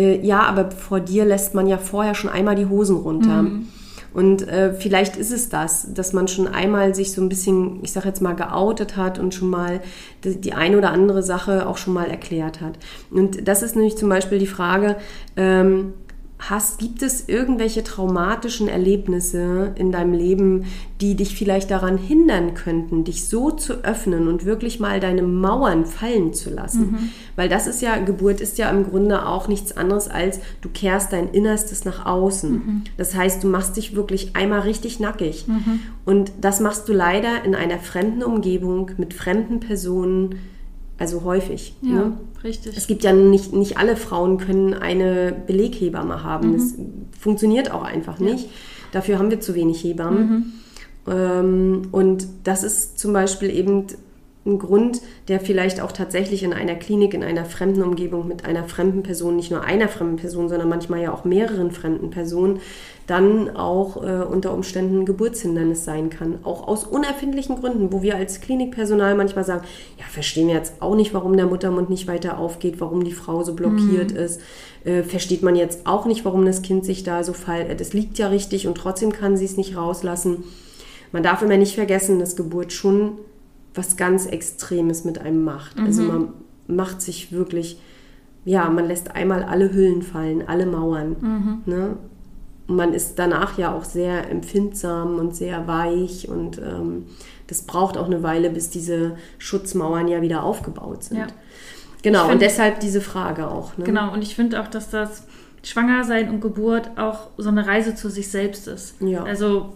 äh, ja, aber vor dir lässt man ja vorher schon einmal die Hosen runter. Und äh, vielleicht ist es das, dass man schon einmal sich so ein bisschen, ich sag jetzt mal, geoutet hat und schon mal die, die eine oder andere Sache auch schon mal erklärt hat. Und das ist nämlich zum Beispiel die Frage, ähm, hast, gibt es irgendwelche traumatischen Erlebnisse in deinem Leben, die dich vielleicht daran hindern könnten, dich so zu öffnen und wirklich mal deine Mauern fallen zu lassen? Weil das ist ja, Geburt ist ja im Grunde auch nichts anderes als, du kehrst dein Innerstes nach außen. Das heißt, du machst dich wirklich einmal richtig nackig. Und das machst du leider in einer fremden Umgebung mit fremden Personen, also häufig.
Ja,
Ne?
richtig.
Es gibt ja nicht, nicht alle Frauen können eine Beleghebamme haben. Das funktioniert auch einfach nicht. Dafür haben wir zu wenig Hebammen. Ähm, und das ist zum Beispiel eben ein Grund, der vielleicht auch tatsächlich in einer Klinik, in einer fremden Umgebung mit einer fremden Person, nicht nur einer fremden Person, sondern manchmal ja auch mehreren fremden Personen, dann auch äh, unter Umständen ein Geburtshindernis sein kann. Auch aus unerfindlichen Gründen, wo wir als Klinikpersonal manchmal sagen, ja, verstehen wir jetzt auch nicht, warum der Muttermund nicht weiter aufgeht, warum die Frau so blockiert ist. Äh, versteht man jetzt auch nicht, warum das Kind sich da so fall. Das liegt ja richtig und trotzdem kann sie es nicht rauslassen. man darf immer nicht vergessen, dass Geburt schon was ganz Extremes mit einem macht. Also man macht sich wirklich, ja, man lässt einmal alle Hüllen fallen, alle Mauern. Ne? Und man ist danach ja auch sehr empfindsam und sehr weich und ähm, das braucht auch eine Weile, bis diese Schutzmauern ja wieder aufgebaut sind.
Ja.
Genau,
Ich
und
find-
deshalb diese Frage auch. Ne?
Genau, und ich finde auch, dass das Schwangersein und Geburt auch so eine Reise zu sich selbst ist.
Ja.
Also,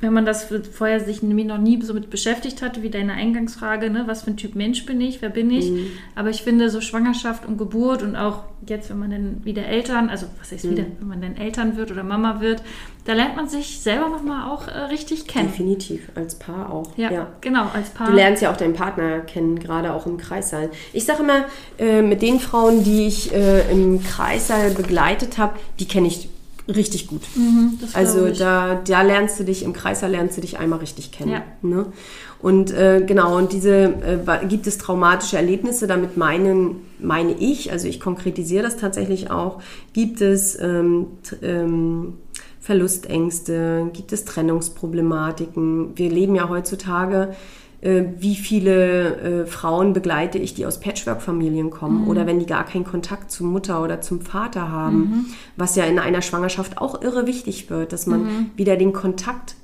wenn man das vorher sich nämlich noch nie so mit beschäftigt hatte, wie deine Eingangsfrage, ne, was für ein Typ Mensch bin ich, wer bin ich?
Mhm.
Aber ich finde, so Schwangerschaft und Geburt und auch jetzt, wenn man dann wieder Eltern, also was heißt wieder,
Mhm.
wenn man dann Eltern wird oder Mama wird, da lernt man sich selber nochmal auch äh, richtig kennen.
Definitiv, als Paar auch.
Ja, genau, als Paar.
Du lernst ja auch deinen Partner kennen, gerade auch im Kreissaal. Ich sage immer, äh, mit den Frauen, die ich äh, im Kreissaal begleitet habe, die kenne ich richtig gut.
Mhm,
Also da, da lernst du dich, im Kreissaal lernst du dich einmal richtig kennen.
Ja.
Ne? Und äh, genau, und diese, äh, gibt es traumatische Erlebnisse, damit meinen, meine ich, also ich konkretisiere das tatsächlich auch, gibt es ähm, ähm, Verlustängste, gibt es Trennungsproblematiken. Wir leben ja heutzutage wie viele äh, Frauen begleite ich, die aus Patchwork-Familien kommen oder wenn die gar keinen Kontakt zur Mutter oder zum Vater haben, was ja in einer Schwangerschaft auch irre wichtig wird, dass man wieder den Kontakt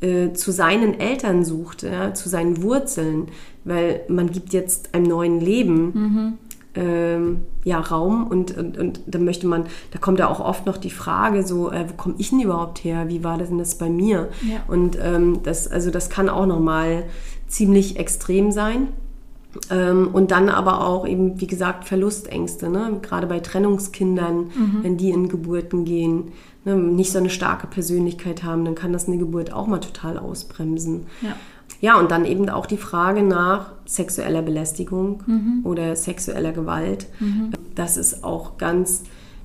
äh, zu seinen Eltern sucht, ja, zu seinen Wurzeln, weil man gibt jetzt einem neuen Leben ähm, ja, Raum und, und, und da möchte man, da kommt ja auch oft noch die Frage so, äh, wo komme ich denn überhaupt her? Wie war das denn das bei mir?
Ja.
Und ähm, das, also das kann auch nochmal ziemlich extrem sein. Ähm, und dann aber auch eben, wie gesagt, Verlustängste, ne? gerade bei Trennungskindern, wenn die in Geburten gehen, ne? nicht so eine starke Persönlichkeit haben, dann kann das eine Geburt auch mal total ausbremsen.
Ja.
Ja, und dann eben auch die Frage nach sexueller Belästigung oder sexueller Gewalt. Das ist auch ganz,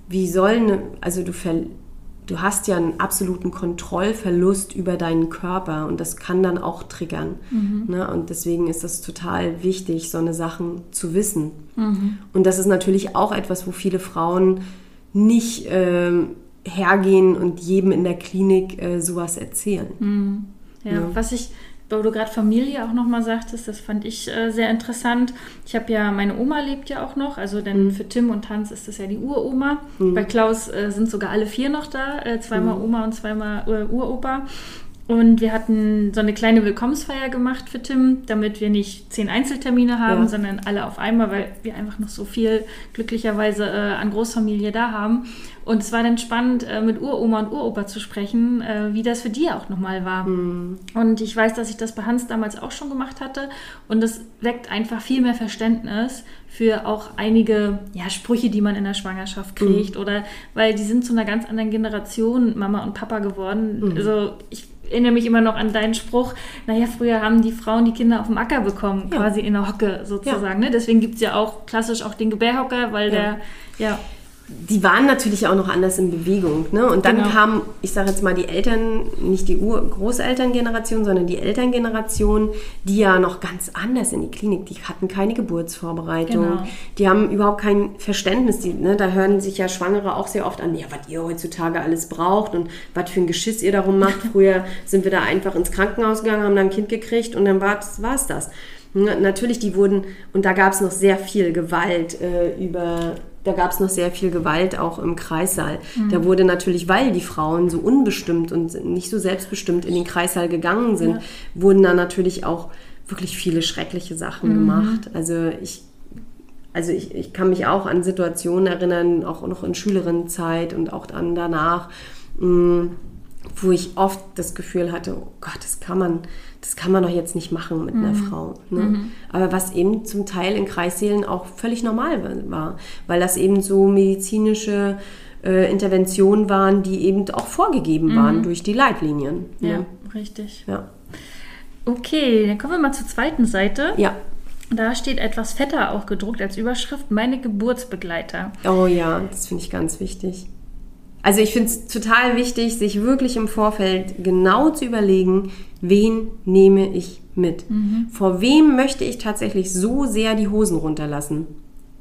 wie soll eine, also du, ver, du hast ja einen absoluten Kontrollverlust über deinen Körper und das kann dann auch triggern. Ne? Und deswegen ist das total wichtig, so eine Sachen zu wissen. Und das ist natürlich auch etwas, wo viele Frauen nicht ähm, hergehen und jedem in der Klinik äh, sowas erzählen.
Ja,
Ja.
was ich, wo du gerade Familie auch nochmal sagtest, das fand ich äh, sehr interessant. Ich habe ja, meine Oma lebt ja auch noch, also denn für Tim und Hans ist das ja die Uroma. Bei Klaus äh, sind sogar alle vier noch da, äh, zweimal Oma und zweimal äh, Uropa. Und wir hatten so eine kleine Willkommensfeier gemacht für Tim, damit wir nicht zehn Einzeltermine haben,
Ja.
sondern alle auf einmal, weil wir einfach noch so viel glücklicherweise äh, an Großfamilie da haben. Und es war dann spannend, äh, mit Uroma und Uropa zu sprechen, äh, wie das für die auch nochmal war. Und ich weiß, dass ich das bei Hans damals auch schon gemacht hatte. Und das weckt einfach viel mehr Verständnis für auch einige ja, Sprüche, die man in der Schwangerschaft kriegt. Oder weil die sind zu einer ganz anderen Generation Mama und Papa geworden. Also ich erinnere mich immer noch an deinen Spruch, naja, früher haben die Frauen die Kinder auf dem Acker bekommen,
Ja.
quasi in der Hocke sozusagen. Ne? Deswegen gibt es ja auch klassisch auch den Gebärhocker, weil
Ja.
der, ja,
die waren natürlich auch noch anders in Bewegung. Ne? Und dann
Genau.
kamen, ich sage jetzt mal, die Eltern, nicht die Ur Großelterngeneration, sondern die Elterngeneration, die ja noch ganz anders in die Klinik, die hatten keine Geburtsvorbereitung,
Genau.
die haben überhaupt kein Verständnis. Die, ne? Da hören sich ja Schwangere auch sehr oft an, ja, was ihr heutzutage alles braucht und was für ein Geschiss ihr darum macht. Früher sind wir da einfach ins Krankenhaus gegangen, haben dann ein Kind gekriegt und dann war es das. Na- Natürlich, die wurden, und da gab es noch sehr viel Gewalt äh, über, da gab es noch sehr viel Gewalt auch im Kreissaal. Da wurde natürlich, weil die Frauen so unbestimmt und nicht so selbstbestimmt in den Kreissaal gegangen sind, wurden da natürlich auch wirklich viele schreckliche Sachen gemacht. Also ich also ich, ich kann mich auch an Situationen erinnern, auch noch in Schülerinnenzeit und auch dann danach, mh, wo ich oft das Gefühl hatte, oh Gott, das kann man, das kann man doch jetzt nicht machen mit einer Frau. Ne? Aber was eben zum Teil in Kreissälen auch völlig normal war, weil das eben so medizinische äh, Interventionen waren, die eben auch vorgegeben waren durch die Leitlinien.
ja,
Ne?
richtig.
Ja.
Okay, dann kommen wir mal zur zweiten Seite.
ja.
Da steht etwas fetter auch gedruckt als Überschrift, meine Geburtsbegleiter.
Oh ja, das finde ich ganz wichtig. Also ich finde es total wichtig, sich wirklich im Vorfeld genau zu überlegen, wen nehme ich mit. Vor wem möchte ich tatsächlich so sehr die Hosen runterlassen,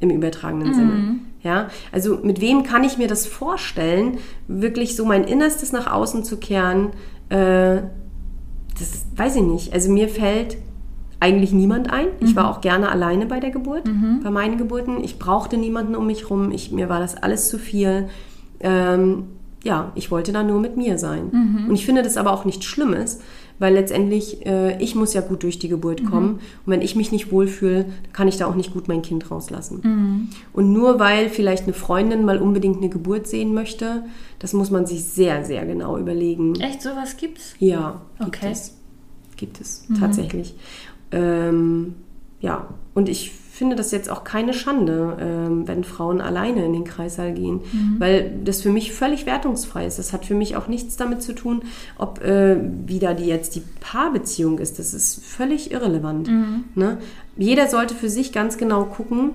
im übertragenen Sinne. Ja, also mit wem kann ich mir das vorstellen, wirklich so mein Innerstes nach außen zu kehren, äh, das weiß ich nicht. Also mir fällt eigentlich niemand ein. Ich
Mhm.
war auch gerne alleine bei der Geburt, bei meinen Geburten. Ich brauchte niemanden um mich rum. Ich, mir war das alles zu viel. Ähm, ja, ich wollte da nur mit mir sein.
Mhm.
Und ich finde das aber auch nichts Schlimmes, weil letztendlich, äh, ich muss ja gut durch die Geburt
Mhm.
kommen. Und wenn ich mich nicht wohlfühle, kann ich da auch nicht gut mein Kind rauslassen.
Mhm.
Und nur weil vielleicht eine Freundin mal unbedingt eine Geburt sehen möchte, das muss man sich sehr, sehr genau überlegen.
Echt, sowas gibt's?
Ja, gibt
Okay.
es. Gibt es tatsächlich. Ähm, ja, und ich finde das jetzt auch keine Schande, ähm, wenn Frauen alleine in den Kreissaal gehen, weil das für mich völlig wertungsfrei ist. Das hat für mich auch nichts damit zu tun, ob äh, wie da die jetzt die Paarbeziehung ist. Das ist völlig irrelevant. Ne? Jeder sollte für sich ganz genau gucken,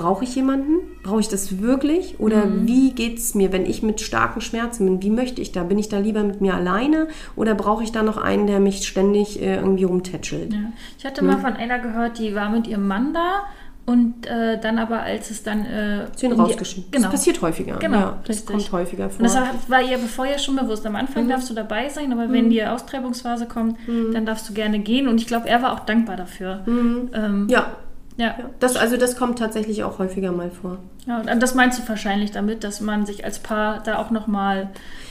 brauche ich jemanden? Brauche ich das wirklich? Oder wie geht es mir, wenn ich mit starken Schmerzen bin? Wie möchte ich da? Bin ich da lieber mit mir alleine oder brauche ich da noch einen, der mich ständig äh, irgendwie rumtätschelt?
Ja. Ich hatte mal von einer gehört, die war mit ihrem Mann da und äh, dann aber, als es dann. Äh,
Zu ihn rausgeschieden.
Genau.
Das passiert häufiger.
Genau,
ja, das
richtig.
kommt häufiger vor.
Und das war- war ihr vorher schon bewusst. Am Anfang
Mhm.
darfst du dabei sein, aber wenn die Austreibungsphase kommt, dann darfst du gerne gehen. Und ich glaube, er war auch dankbar dafür. Ähm,
Mhm. ja,
ja.
das, also das kommt tatsächlich auch häufiger mal vor.
ja. Und das meinst du wahrscheinlich damit, dass man sich als Paar da auch nochmal.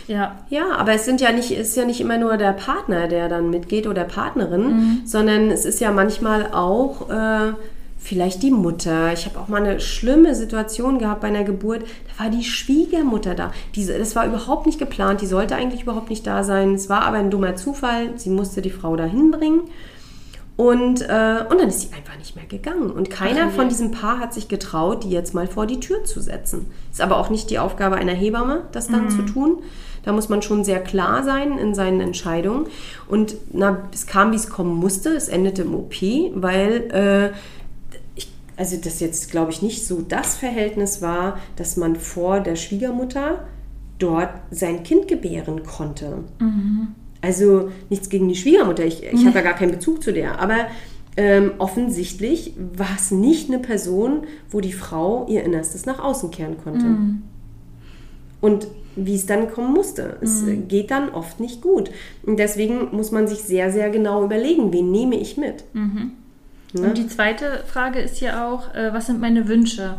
Ja,
Ja, aber es sind ja nicht, ist ja nicht immer nur der Partner, der dann mitgeht oder Partnerin, sondern es ist ja manchmal auch äh, vielleicht die Mutter. Ich habe auch mal eine schlimme Situation gehabt bei einer Geburt. Da war die Schwiegermutter da. Diese, das war überhaupt nicht geplant. Die sollte eigentlich überhaupt nicht da sein. Es war aber ein dummer Zufall. Sie musste die Frau dahin bringen. Und, äh, und dann ist sie einfach nicht mehr gegangen. Und keiner
Ach
von diesem Paar hat sich getraut, die jetzt mal vor die Tür zu setzen. Ist aber auch nicht die Aufgabe einer Hebamme, das dann zu tun. Da muss man schon sehr klar sein in seinen Entscheidungen. Und na, es kam, wie es kommen musste. Es endete im OP, weil äh, ich, also das jetzt, glaube ich, nicht so das Verhältnis war, dass man vor der Schwiegermutter dort sein Kind gebären konnte. Also nichts gegen die Schwiegermutter, ich, ich habe ja gar keinen Bezug zu der, aber ähm, offensichtlich war es nicht eine Person, wo die Frau ihr Innerstes nach außen kehren konnte. Und wie es dann kommen musste. Es äh, geht dann oft nicht gut. Und deswegen muss man sich sehr, sehr genau überlegen, wen nehme ich mit. Ne?
Und die zweite Frage ist ja auch, äh, was sind meine Wünsche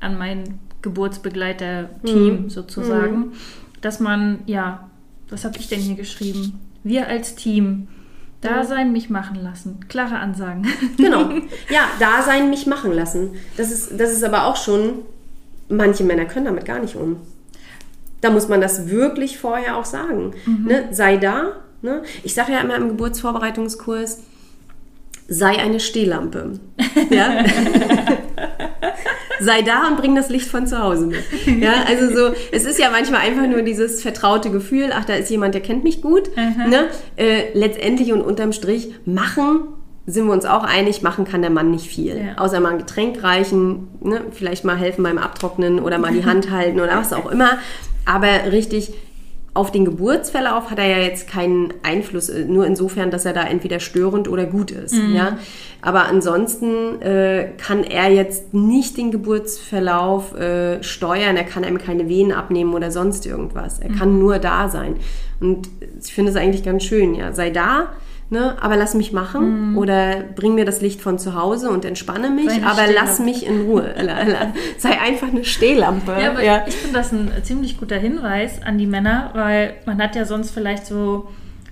an mein Geburtsbegleiter-Team sozusagen? Dass man, ja, was habe ich denn hier geschrieben? Wir als Team da sein, mich machen lassen. Klare Ansagen.
Genau. Ja, da sein, mich machen lassen. Das ist, das ist aber auch schon, manche Männer können damit gar nicht um. Da muss man das wirklich vorher auch sagen. Ne? Sei da. Ne? Ich sage ja immer im Geburtsvorbereitungskurs, sei eine Stehlampe. Ja? Sei da und bring das Licht von zu Hause mit. Ja, also so, es ist ja manchmal einfach nur dieses vertraute Gefühl, ach, da ist jemand, der kennt mich gut. Ne? Äh, letztendlich und unterm Strich machen sind wir uns auch einig, machen kann der Mann nicht viel.
Ja.
Außer mal ein Getränk reichen, ne? vielleicht mal helfen beim Abtrocknen oder mal die Hand halten oder was auch immer. Aber richtig auf den Geburtsverlauf hat er ja jetzt keinen Einfluss, äh, nur insofern, dass er da entweder störend oder gut ist. Ja? Aber ansonsten äh, kann er jetzt nicht den Geburtsverlauf äh, steuern, er kann einem keine Venen abnehmen oder sonst irgendwas. Er kann nur da sein. Und ich finde es eigentlich ganz schön, ja. Sei da, ne? aber lass mich machen oder bring mir das Licht von zu Hause und entspanne mich, aber lass mich in Ruhe. Sei einfach eine Stehlampe.
Ja, aber
ja.
ich finde das ein ziemlich guter Hinweis an die Männer, weil man hat ja sonst vielleicht so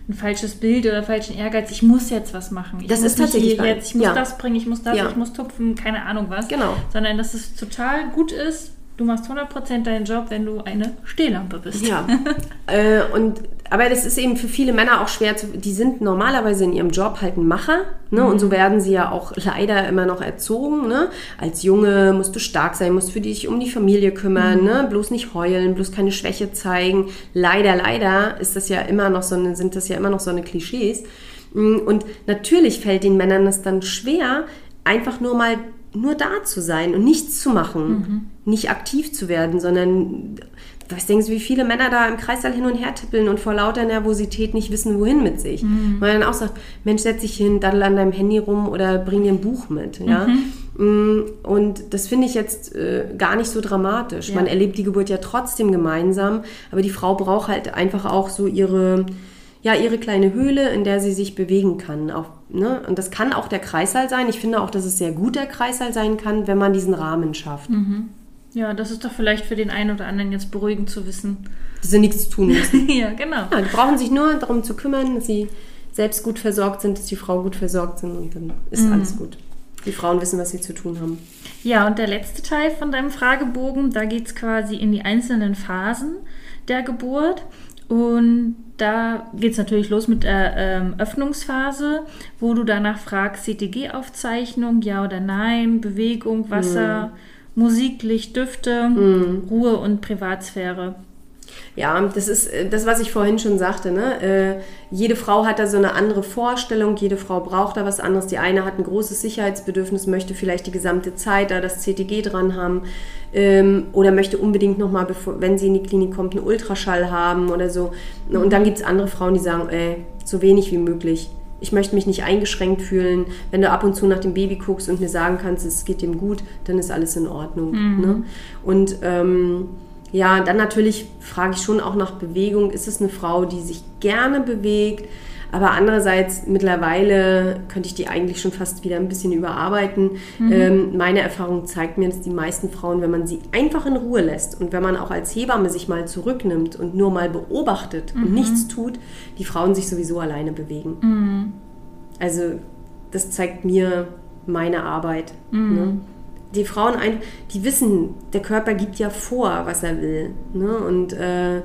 ein falsches Bild oder falschen Ehrgeiz. Ich muss jetzt was machen. Ich
Das
muss
ist tatsächlich
jetzt, ich muss
Ja.
das bringen, ich muss das, ich muss tupfen, keine Ahnung was.
Genau.
Sondern dass es total gut ist, du machst 100% deinen Job, wenn du eine Stehlampe bist.
Ja, äh, und aber das ist eben für viele Männer auch schwer zu. Die sind normalerweise in ihrem Job halt ein Macher, ne? Und so werden sie ja auch leider immer noch erzogen, ne? Als Junge musst du stark sein, musst für dich um die Familie kümmern, ne? Bloß nicht heulen, bloß keine Schwäche zeigen. Leider, leider ist das ja immer noch so eine, sind das ja immer noch so eine Klischees. Mm, Und natürlich fällt den Männern das dann schwer, einfach nur mal nur da zu sein und nichts zu machen, nicht aktiv zu werden, sondern was denkst du, wie viele Männer da im Kreissaal hin und her tippeln und vor lauter Nervosität nicht wissen, wohin mit sich. Weil dann auch sagt, Mensch, setz dich hin, daddel an deinem Handy rum oder bring dir ein Buch mit. Ja? Mm, Und das finde ich jetzt äh, gar nicht so dramatisch.
Ja.
Man erlebt die Geburt ja trotzdem gemeinsam, aber die Frau braucht halt einfach auch so ihre ja ihre kleine Höhle, in der sie sich bewegen kann. Auch, ne? Und das kann auch der Kreißsaal sein. Ich finde auch, dass es sehr gut der Kreißsaal sein kann, wenn man diesen Rahmen schafft.
Ja, das ist doch vielleicht für den einen oder anderen jetzt beruhigend zu wissen.
Dass sie nichts tun müssen.
ja, genau.
ja, die brauchen sich nur darum zu kümmern, dass sie selbst gut versorgt sind, dass die Frau gut versorgt sind und dann ist alles gut. Die Frauen wissen, was sie zu tun haben.
Ja, und der letzte Teil von deinem Fragebogen, da geht es quasi in die einzelnen Phasen der Geburt. Und da geht es natürlich los mit der ähm, Öffnungsphase, wo du danach fragst, CTG-Aufzeichnung, ja oder nein, Bewegung, Wasser, Musik, Licht, Düfte, Ruhe und Privatsphäre.
Ja, das ist äh, das, was ich vorhin schon sagte. Ne? Äh, jede Frau hat da so eine andere Vorstellung, jede Frau braucht da was anderes. Die eine hat ein großes Sicherheitsbedürfnis, möchte vielleicht die gesamte Zeit da das CTG dran haben ähm, oder möchte unbedingt nochmal, wenn sie in die Klinik kommt, einen Ultraschall haben oder so. Und dann gibt es andere Frauen, die sagen, ey, so wenig wie möglich. Ich möchte mich nicht eingeschränkt fühlen. Wenn du ab und zu nach dem Baby guckst und mir sagen kannst, es geht dem gut, dann ist alles in Ordnung. Ne? Und ähm, ja, dann natürlich frage ich schon auch nach Bewegung. Ist es eine Frau, die sich gerne bewegt? Aber andererseits, mittlerweile könnte ich die eigentlich schon fast wieder ein bisschen überarbeiten. Ähm, meine Erfahrung zeigt mir, dass die meisten Frauen, wenn man sie einfach in Ruhe lässt und wenn man auch als Hebamme sich mal zurücknimmt und nur mal beobachtet und nichts tut, die Frauen sich sowieso alleine bewegen. Also das zeigt mir meine Arbeit. Ne? Die Frauen, ein, die wissen, der Körper gibt ja vor, was er will. Ne? Und äh,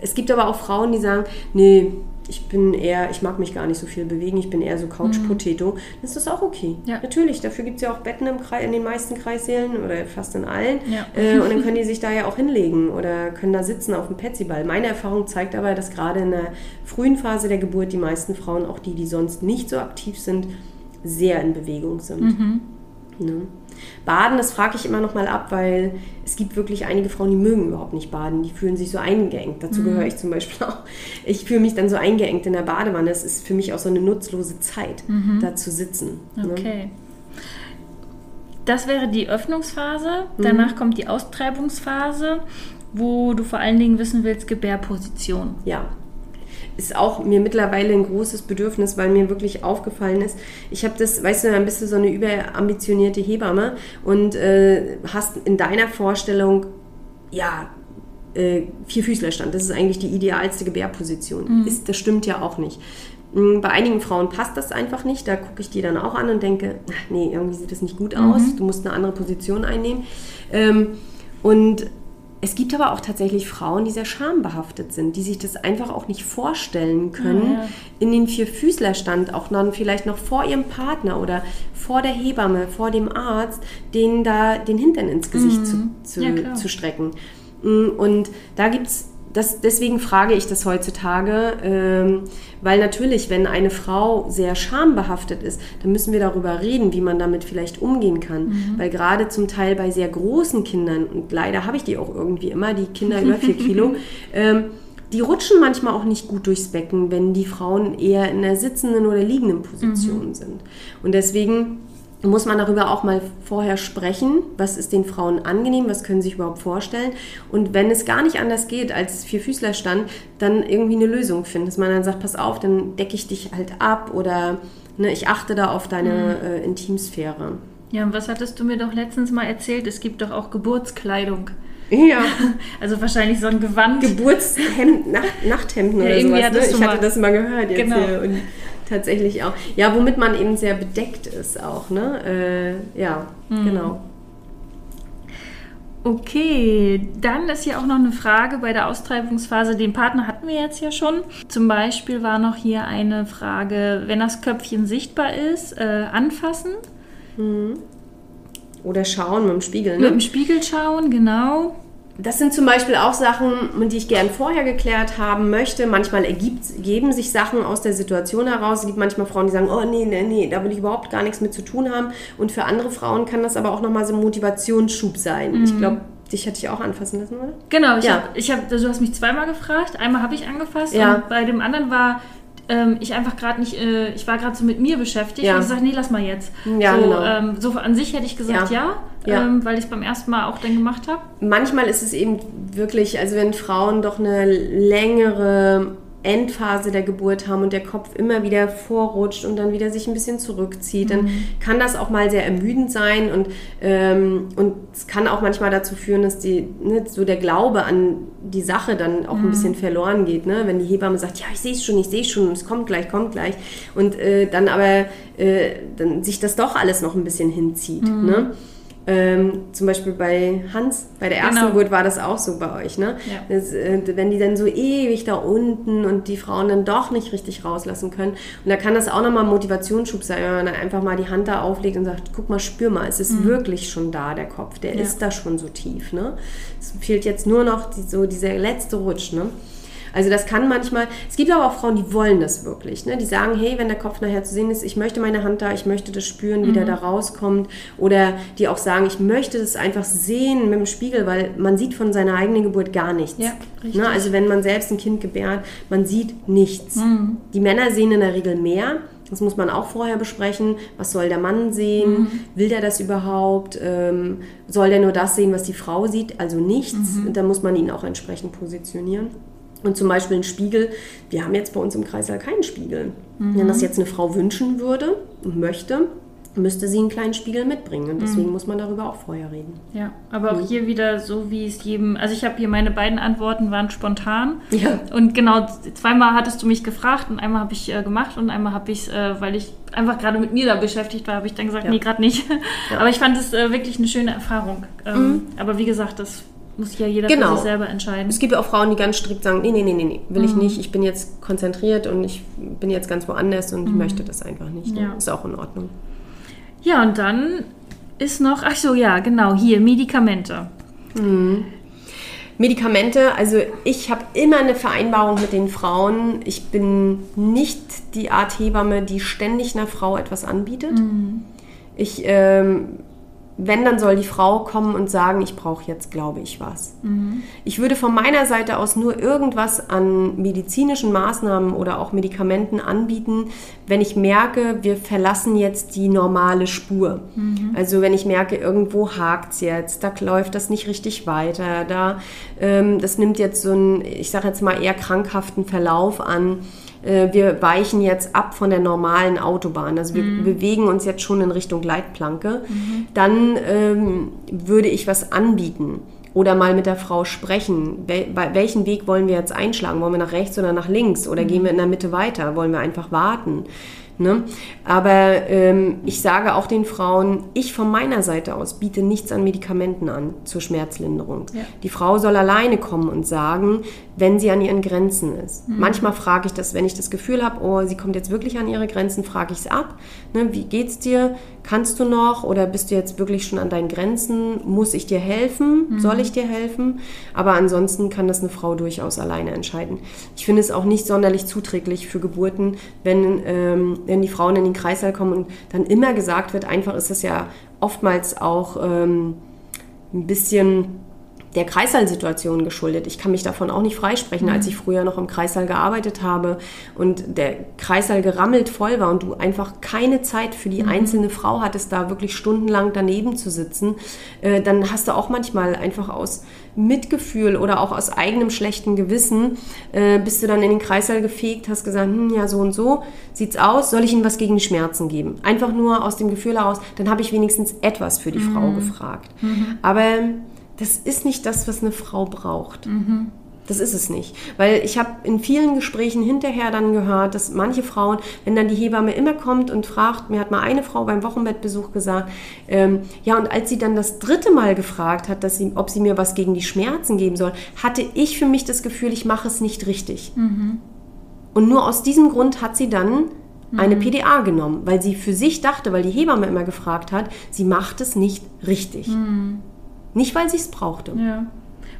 es gibt aber auch Frauen, die sagen, nee, ich bin eher, ich mag mich gar nicht so viel bewegen, ich bin eher so Couch-Potato. Dann ist das auch okay.
Ja.
Natürlich, dafür gibt es ja auch Betten im Kreis, in den meisten Kreissälen oder fast in allen.
Ja.
Äh, und dann können die sich da ja auch hinlegen oder können da sitzen auf dem Petsyball. Meine Erfahrung zeigt aber, dass gerade in der frühen Phase der Geburt die meisten Frauen, auch die, die sonst nicht so aktiv sind, sehr in Bewegung sind. Ne? Baden, das frage ich immer noch mal ab, weil es gibt wirklich einige Frauen, die mögen überhaupt nicht baden. Die fühlen sich so eingeengt. Dazu gehöre ich zum Beispiel auch. Ich fühle mich dann so eingeengt in der Badewanne. Es ist für mich auch so eine nutzlose Zeit, da zu sitzen. Ne?
Okay. Das wäre die Öffnungsphase. Danach kommt die Austreibungsphase, wo du vor allen Dingen wissen willst, Gebärposition.
Ja. Ist auch mir mittlerweile ein großes Bedürfnis, weil mir wirklich aufgefallen ist, ich habe das, weißt du, dann bist du so eine überambitionierte Hebamme und äh, hast in deiner Vorstellung, ja, äh, Vierfüßlerstand. Das ist eigentlich die idealste Gebärposition. Ist, das stimmt ja auch nicht. Mm, Bei einigen Frauen passt das einfach nicht. Da gucke ich die dann auch an und denke, ach, nee, irgendwie sieht das nicht gut aus. Du musst eine andere Position einnehmen. Ähm, und es gibt aber auch tatsächlich Frauen, die sehr schambehaftet sind, die sich das einfach auch nicht vorstellen können,
ja.
in den Vierfüßlerstand auch dann vielleicht noch vor ihrem Partner oder vor der Hebamme, vor dem Arzt, denen da den Hintern ins Gesicht zu, zu,
Ja,
zu strecken. Mm, Und da gibt's das, deswegen frage ich das heutzutage, ähm, weil natürlich, wenn eine Frau sehr schambehaftet ist, dann müssen wir darüber reden, wie man damit vielleicht umgehen kann. Weil gerade zum Teil bei sehr großen Kindern, und leider habe ich die auch irgendwie immer, die Kinder über vier Kilo, ähm, die rutschen manchmal auch nicht gut durchs Becken, wenn die Frauen eher in der sitzenden oder liegenden Position sind. Und deswegen muss man darüber auch mal vorher sprechen, was ist den Frauen angenehm, was können sie sich überhaupt vorstellen. Und wenn es gar nicht anders geht als Vierfüßlerstand, dann irgendwie eine Lösung finden, dass man dann sagt, pass auf, dann decke ich dich halt ab oder ne, ich achte da auf deine äh, Intimsphäre.
Ja, und was hattest du mir doch letztens mal erzählt? Es gibt doch auch Geburtskleidung.
Ja,
Also wahrscheinlich so ein Gewand.
Geburtshemd, Nacht, Nachthemden
Ja,
oder sowas. Ne? Ich hatte
mal-
das mal gehört jetzt
Genau.
hier. Und tatsächlich auch. Ja, womit man eben sehr bedeckt ist auch. Ne? Äh, ja,
Mhm.
genau.
Okay, dann ist hier auch noch eine Frage bei der Austreibungsphase. Den Partner hatten wir jetzt ja schon. Zum Beispiel war noch hier eine Frage, wenn das Köpfchen sichtbar ist, äh, anfassen,
Oder schauen mit dem Spiegel.
mit
Ne?
dem Spiegel schauen, genau.
Das sind zum Beispiel auch Sachen, die ich gern vorher geklärt haben möchte. Manchmal ergibt, ergeben sich Sachen aus der Situation heraus. Es gibt manchmal Frauen, die sagen, oh nee, nee, nee, da will ich überhaupt gar nichts mit zu tun haben. Und für andere Frauen kann das aber auch nochmal so ein Motivationsschub sein. Ich glaube, dich hatte ich auch anfassen lassen, oder?
Genau, ich
Ja.
hab, ich hab, du hast mich zweimal gefragt. Einmal habe ich angefasst
Ja.
und bei dem anderen war ähm, ich einfach gerade nicht, äh, ich war gerade so mit mir beschäftigt
Ja.
und gesagt, nee, lass mal jetzt.
Ja,
so,
genau.
ähm, so an sich hätte ich gesagt ja,
Ja.
Ähm, weil ich es beim ersten Mal auch dann gemacht habe.
Manchmal ist es eben wirklich, also wenn Frauen doch eine längere Endphase der Geburt haben und der Kopf immer wieder vorrutscht und dann wieder sich ein bisschen zurückzieht, dann kann das auch mal sehr ermüdend sein und, ähm, und es kann auch manchmal dazu führen, dass die, ne, so der Glaube an die Sache dann auch ein bisschen verloren geht. Ne? Wenn die Hebamme sagt, ja, ich sehe es schon, ich sehe es schon, es kommt gleich, kommt gleich und äh, dann aber äh, dann sich das doch alles noch ein bisschen hinzieht. Ne? Ähm, zum Beispiel bei Hans, bei der ersten
Genau.
Geburt war das auch so bei euch, ne?
Ja.
Das, äh, wenn die dann so ewig da unten und die Frauen dann doch nicht richtig rauslassen können. Und da kann das auch nochmal ein Motivationsschub sein, wenn man dann einfach mal die Hand da auflegt und sagt, guck mal, spür mal, es ist wirklich schon da, der Kopf, der
Mhm. Ja.
ist da schon so tief, ne? Es fehlt jetzt nur noch die, so dieser letzte Rutsch, ne? Also das kann manchmal, es gibt aber auch Frauen, die wollen das wirklich. Ne? Die sagen, hey, wenn der Kopf nachher zu sehen ist, ich möchte meine Hand da, ich möchte das spüren, wie der da rauskommt. Oder die auch sagen, ich möchte das einfach sehen mit dem Spiegel, weil man sieht von seiner eigenen Geburt gar nichts.
Ja.
Ne? Also wenn man selbst ein Kind gebärt, man sieht nichts. Die Männer sehen in der Regel mehr. Das muss man auch vorher besprechen. Was soll der Mann sehen? Will der das überhaupt? Ähm, soll der nur das sehen, was die Frau sieht? Also nichts. Da muss man ihn auch entsprechend positionieren. Und zum Beispiel ein Spiegel. Wir haben jetzt bei uns im Kreißsaal keinen Spiegel. Wenn das jetzt eine Frau wünschen würde und möchte, müsste sie einen kleinen Spiegel mitbringen. Und deswegen muss man darüber auch vorher reden.
Ja, aber auch hier wieder so, wie es jedem. Also, ich habe hier meine beiden Antworten waren spontan.
Ja.
Und genau, zweimal hattest du mich gefragt und einmal habe ich äh, gemacht und einmal habe ich, äh, weil ich einfach gerade mit mir da beschäftigt war, habe ich dann gesagt,
Ja.
nee, gerade nicht.
Ja.
Aber ich fand es äh, wirklich eine schöne Erfahrung. Ähm, Aber wie gesagt, das muss ja jeder
Genau.
für sich selber entscheiden.
Es gibt ja auch Frauen, die ganz strikt sagen, nee, nee, nee, nee, will ich nicht. Ich bin jetzt konzentriert und ich bin jetzt ganz woanders und ich möchte das einfach nicht. Ne?
Ja.
Ist auch in Ordnung.
Ja, und dann ist noch, ach so, ja, genau, hier, Medikamente.
Medikamente, also ich habe immer eine Vereinbarung mit den Frauen. Ich bin nicht die Art Hebamme, die ständig einer Frau etwas anbietet. Ich, ähm, wenn, dann soll die Frau kommen und sagen, ich brauche jetzt, glaube ich, was. Ich würde von meiner Seite aus nur irgendwas an medizinischen Maßnahmen oder auch Medikamenten anbieten, wenn ich merke, wir verlassen jetzt die normale Spur. Also wenn ich merke, irgendwo hakt es jetzt, da läuft das nicht richtig weiter, da ähm, das nimmt jetzt so einen, ich sage jetzt mal eher krankhaften Verlauf an. Äh, Wir weichen jetzt ab von der normalen Autobahn. Also wir bewegen uns jetzt schon in Richtung Leitplanke. Dann ähm, würde ich was anbieten oder mal mit der Frau sprechen. Wel welchen Weg wollen wir jetzt einschlagen? Wollen wir nach rechts oder nach links? Oder gehen wir in der Mitte weiter? Wollen wir einfach warten? Ne? Aber ähm, ich sage auch den Frauen, ich von meiner Seite aus biete nichts an Medikamenten an zur Schmerzlinderung.
Ja.
Die Frau soll alleine kommen und sagen, wenn sie an ihren Grenzen ist. Manchmal frage ich das, wenn ich das Gefühl habe, oh, sie kommt jetzt wirklich an ihre Grenzen, frage ich es ab. Ne, wie geht's dir? Kannst du noch? Oder bist du jetzt wirklich schon an deinen Grenzen? Muss ich dir helfen? Soll ich dir helfen? Aber ansonsten kann das eine Frau durchaus alleine entscheiden. Ich finde es auch nicht sonderlich zuträglich für Geburten, wenn, ähm, wenn die Frauen in den Kreißsaal kommen und dann immer gesagt wird, einfach ist es ja oftmals auch ähm, ein bisschen der Kreißsaalsituation geschuldet. Ich kann mich davon auch nicht freisprechen, als ich früher noch im Kreissaal gearbeitet habe und der Kreissaal gerammelt voll war und du einfach keine Zeit für die einzelne Frau hattest, da wirklich stundenlang daneben zu sitzen, äh, dann hast du auch manchmal einfach aus Mitgefühl oder auch aus eigenem schlechten Gewissen äh, bist du dann in den Kreissaal gefegt, hast gesagt, hm, ja so und so sieht's aus, soll ich Ihnen was gegen die Schmerzen geben? Einfach nur aus dem Gefühl heraus, dann habe ich wenigstens etwas für die Frau gefragt. Aber das ist nicht das, was eine Frau braucht. Das ist es nicht. Weil ich habe in vielen Gesprächen hinterher dann gehört, dass manche Frauen, wenn dann die Hebamme immer kommt und fragt, mir hat mal eine Frau beim Wochenbettbesuch gesagt, ähm, ja, und als sie dann das dritte Mal gefragt hat, dass sie, ob sie mir was gegen die Schmerzen geben soll, hatte ich für mich das Gefühl, ich mache es nicht richtig. Und nur aus diesem Grund hat sie dann eine PDA genommen, weil sie für sich dachte, weil die Hebamme immer gefragt hat, sie macht es nicht richtig. Nicht, weil sie es brauchte.
Ja.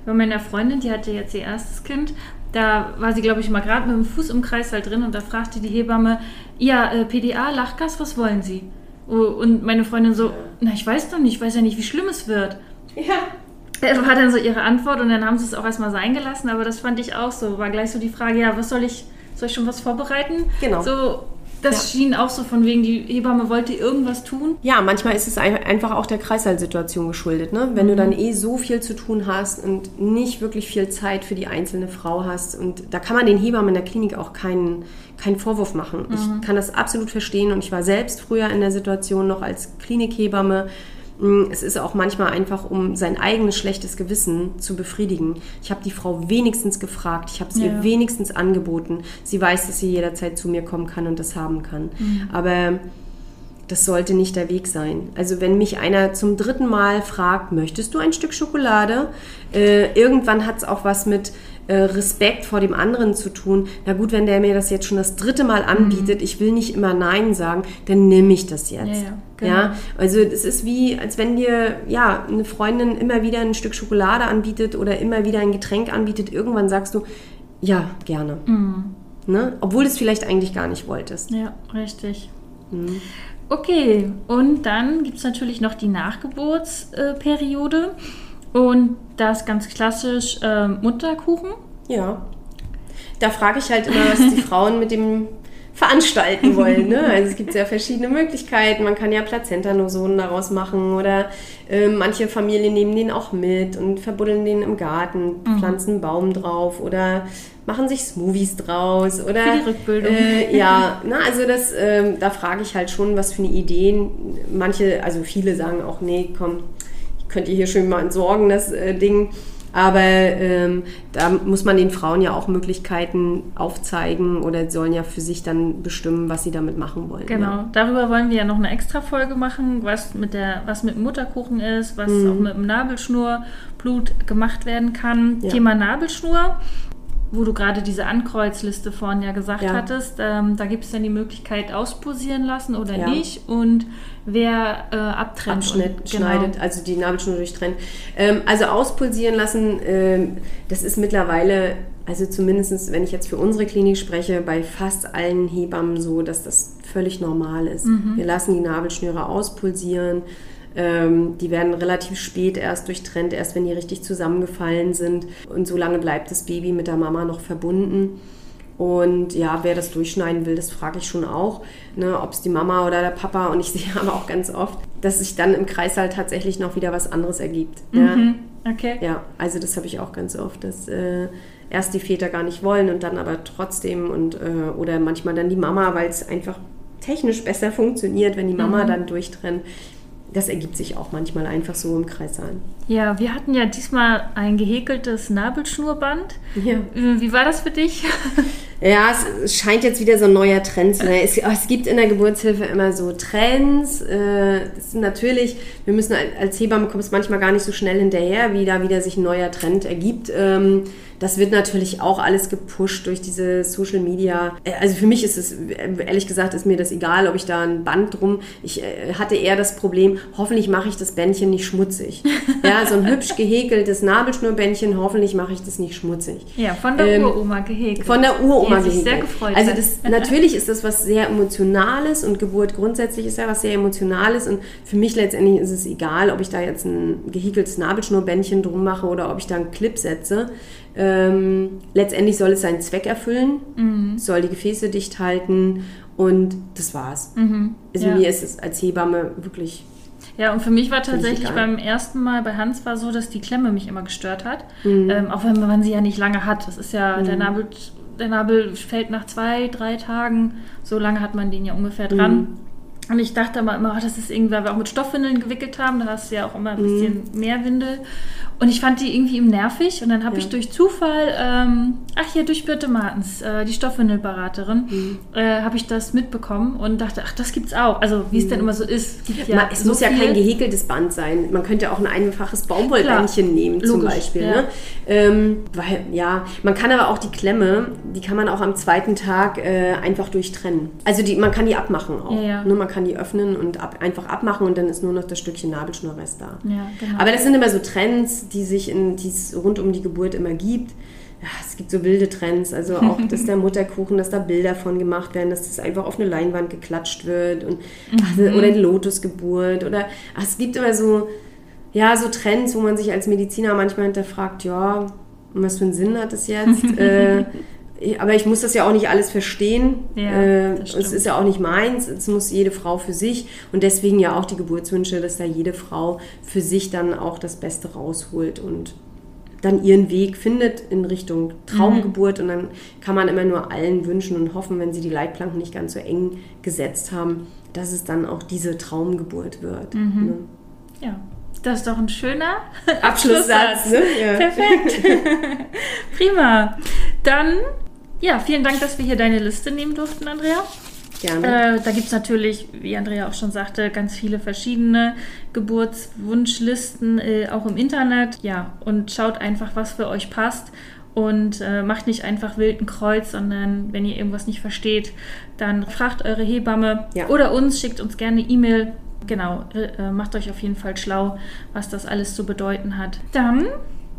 Bei meiner Freundin, die hatte jetzt ihr erstes Kind, da war sie, glaube ich, mal gerade mit dem Fuß im Kreis halt drin und da fragte die Hebamme, ja, äh, PDA, Lachgas, was wollen Sie? Und meine Freundin so, na, ich weiß doch nicht, ich weiß ja nicht, wie schlimm es wird.
Ja.
Das war dann so ihre Antwort und dann haben sie es auch erstmal sein gelassen, aber das fand ich auch so. War gleich so die Frage, ja, was soll ich, soll ich schon was vorbereiten?
Genau.
So, Das schien auch so von wegen, die Hebamme wollte irgendwas tun.
Ja, manchmal ist es ein- einfach auch der Kreißsaalsituation geschuldet. Ne? Wenn du dann eh so viel zu tun hast und nicht wirklich viel Zeit für die einzelne Frau hast. Und da kann man den Hebammen in der Klinik auch keinen, keinen Vorwurf machen. Ich kann das absolut verstehen und ich war selbst früher in der Situation noch als Klinikhebamme. Mm, Es ist auch manchmal einfach, um sein eigenes schlechtes Gewissen zu befriedigen. Ich habe die Frau wenigstens gefragt, ich habe es
Ja.
ihr wenigstens angeboten. Sie weiß, dass sie jederzeit zu mir kommen kann und das haben kann. Aber das sollte nicht der Weg sein. Also wenn mich einer zum dritten Mal fragt, möchtest du ein Stück Schokolade? Äh, irgendwann hat es auch was mit Respekt vor dem anderen zu tun. Na gut, wenn der mir das jetzt schon das dritte Mal anbietet, ich will nicht immer Nein sagen, dann nehme ich das jetzt.
Ja, ja, genau.
ja, also es ist wie, als wenn dir ja eine Freundin immer wieder ein Stück Schokolade anbietet oder immer wieder ein Getränk anbietet. Irgendwann sagst du, ja, gerne.
Mhm.
Ne? Obwohl du es vielleicht eigentlich gar nicht wolltest.
Ja, richtig. Okay, und dann gibt es natürlich noch die Nachgeburtsperiode. Und das ganz klassisch ähm, Mutterkuchen.
Ja. Da frage ich halt immer, was die Frauen mit dem veranstalten wollen. Ne? Also es gibt sehr verschiedene Möglichkeiten. Man kann ja Plazentanosonen daraus machen oder äh, manche Familien nehmen den auch mit und verbuddeln den im Garten, pflanzen einen Baum drauf oder machen sich Smoothies draus oder
Für die Rückbildung.
Äh, ja, na, also das, ähm, da frage ich halt schon, was für eine Ideen. Manche, also viele sagen auch, nee, komm, könnt ihr hier schön mal entsorgen, das äh, Ding. Aber ähm, da muss man den Frauen ja auch Möglichkeiten aufzeigen oder sollen ja für sich dann bestimmen, was sie damit machen wollen.
Genau,
Ja.
darüber wollen wir ja noch eine extra Folge machen, was mit der, was mit dem Mutterkuchen ist, was
Mhm.
auch mit dem Nabelschnurblut gemacht werden kann.
Ja.
Thema Nabelschnur, wo du gerade diese Ankreuzliste vorhin ja gesagt
Ja.
hattest, ähm, da gibt es dann die Möglichkeit auspulsieren lassen oder
Ja.
nicht und wer äh, abtrennt.
Abschnitt
und, genau.
schneidet, also die Nabelschnur durchtrennt. Ähm, also auspulsieren lassen, ähm, das ist mittlerweile, also zumindest wenn ich jetzt für unsere Klinik spreche, bei fast allen Hebammen so, dass das völlig normal ist.
Mhm.
Wir lassen die Nabelschnüre auspulsieren. Ähm, die werden relativ spät erst durchtrennt, erst wenn die richtig zusammengefallen sind. Und so lange bleibt das Baby mit der Mama noch verbunden. Und ja, wer das durchschneiden will, das frage ich schon auch, ne, ob es die Mama oder der Papa. Und ich sehe aber auch ganz oft, dass sich dann im Kreißsaal tatsächlich noch wieder was anderes ergibt. Ja,
Mhm. Okay.
ja also das habe ich auch ganz oft, dass äh, erst die Väter gar nicht wollen und dann aber trotzdem und äh, oder manchmal dann die Mama, weil es einfach technisch besser funktioniert, wenn die Mama dann durchtrennt. Das ergibt sich auch manchmal einfach so im Kreissaal.
Ja, wir hatten ja diesmal ein gehäkeltes Nabelschnurband.
Ja.
Äh, Wie war das für dich?
Ja, es, es scheint jetzt wieder so ein neuer Trend zu sein. Es, es gibt in der Geburtshilfe immer so Trends. Äh, das sind natürlich, wir müssen als- Hebamme kommst manchmal gar nicht so schnell hinterher, wie da wieder sich ein neuer Trend ergibt. Ähm, das wird natürlich auch alles gepusht durch diese Social Media. Äh, Also für mich ist es, äh, ehrlich gesagt, ist mir das egal, ob ich da ein Band drum. Ich äh, hatte eher das Problem, hoffentlich mache ich das Bändchen nicht schmutzig. Ja, so ein hübsch gehäkeltes Nabelschnurbändchen, hoffentlich mache ich das nicht schmutzig.
Ja, von der
Ähm,
Uroma gehäkelt.
Von der Uroma
sich
gehäkelt.
sehr gefreut
Also
hat.
das, natürlich ist das was sehr Emotionales und Geburt grundsätzlich ist ja was sehr Emotionales und für mich letztendlich ist es egal, ob ich da jetzt ein gehäkeltes Nabelschnurbändchen drum mache oder ob ich da einen Clip setze. Ähm, letztendlich soll es seinen Zweck erfüllen,
Mhm.
soll die Gefäße dicht halten und das war's. Also
ja.
mir ist es als Hebamme wirklich
Ja, und für mich war tatsächlich beim ersten Mal bei Hans war so, dass die Klemme mich immer gestört hat.
Mhm.
Ähm, auch wenn man sie ja nicht lange hat. Das ist ja, der, Nabel, der Nabel fällt nach zwei, drei Tagen. So lange hat man den ja ungefähr dran.
Mhm.
Und ich dachte immer, immer, oh, das ist irgendwie, weil wir auch mit Stoffwindeln gewickelt haben, da hast du ja auch immer ein bisschen mehr Windel. Und ich fand die irgendwie eben nervig. Und dann habe
Ja.
ich durch Zufall, ähm, ach hier, durch Birte Martens, äh, die Stoffwindelberaterin, äh, habe ich das mitbekommen und dachte, ach, das gibt's auch. Also, wie es denn immer so ist. Ja
Ma- es
so
muss ja
viel.
kein gehäkeltes Band sein. Man könnte auch ein einfaches Baumwollbändchen nehmen, zum
logisch,
Beispiel.
ja.
Ne? Ähm, weil, ja, man kann aber auch die Klemme, die kann man auch am zweiten Tag äh, einfach durchtrennen. Also die, man kann die abmachen auch.
Ja.
Ne? Man kann die öffnen und ab, einfach abmachen und dann ist nur noch das Stückchen Nabelschnurrest da.
Genau.
Aber das sind immer so Trends, die sich in, die es rund um die Geburt immer gibt. Ja, es gibt so wilde Trends, also auch, dass der Mutterkuchen, dass da Bilder von gemacht werden, dass das einfach auf eine Leinwand geklatscht wird und ach, oder die Lotusgeburt oder ach, es gibt immer so ja so Trends, wo man sich als Mediziner manchmal hinterfragt, ja, was für einen Sinn hat das jetzt? äh, aber ich muss das ja auch nicht alles verstehen.
Ja,
äh, es ist ja auch nicht meins. Es muss jede Frau für sich. Und deswegen ja auch die Geburtswünsche, dass da jede Frau für sich dann auch das Beste rausholt und dann ihren Weg findet in Richtung Traumgeburt. Und dann kann man immer nur allen wünschen und hoffen, wenn sie die Leitplanken nicht ganz so eng gesetzt haben, dass es dann auch diese Traumgeburt wird. Ne?
Ja, das ist doch ein schöner
Abschlusssatz. Ne? Ja.
Perfekt. Prima. Dann, ja, vielen Dank, dass wir hier deine Liste nehmen durften, Andrea.
Gerne.
Äh, da gibt es natürlich, wie Andrea auch schon sagte, ganz viele verschiedene Geburtswunschlisten, äh, auch im Internet. Ja, und schaut einfach, was für euch passt. Und äh, macht nicht einfach wild ein Kreuz, sondern wenn ihr irgendwas nicht versteht, dann fragt eure Hebamme
Ja.
oder uns, schickt uns gerne E-Mail. Genau, äh, macht euch auf jeden Fall schlau, was das alles zu bedeuten hat. Dann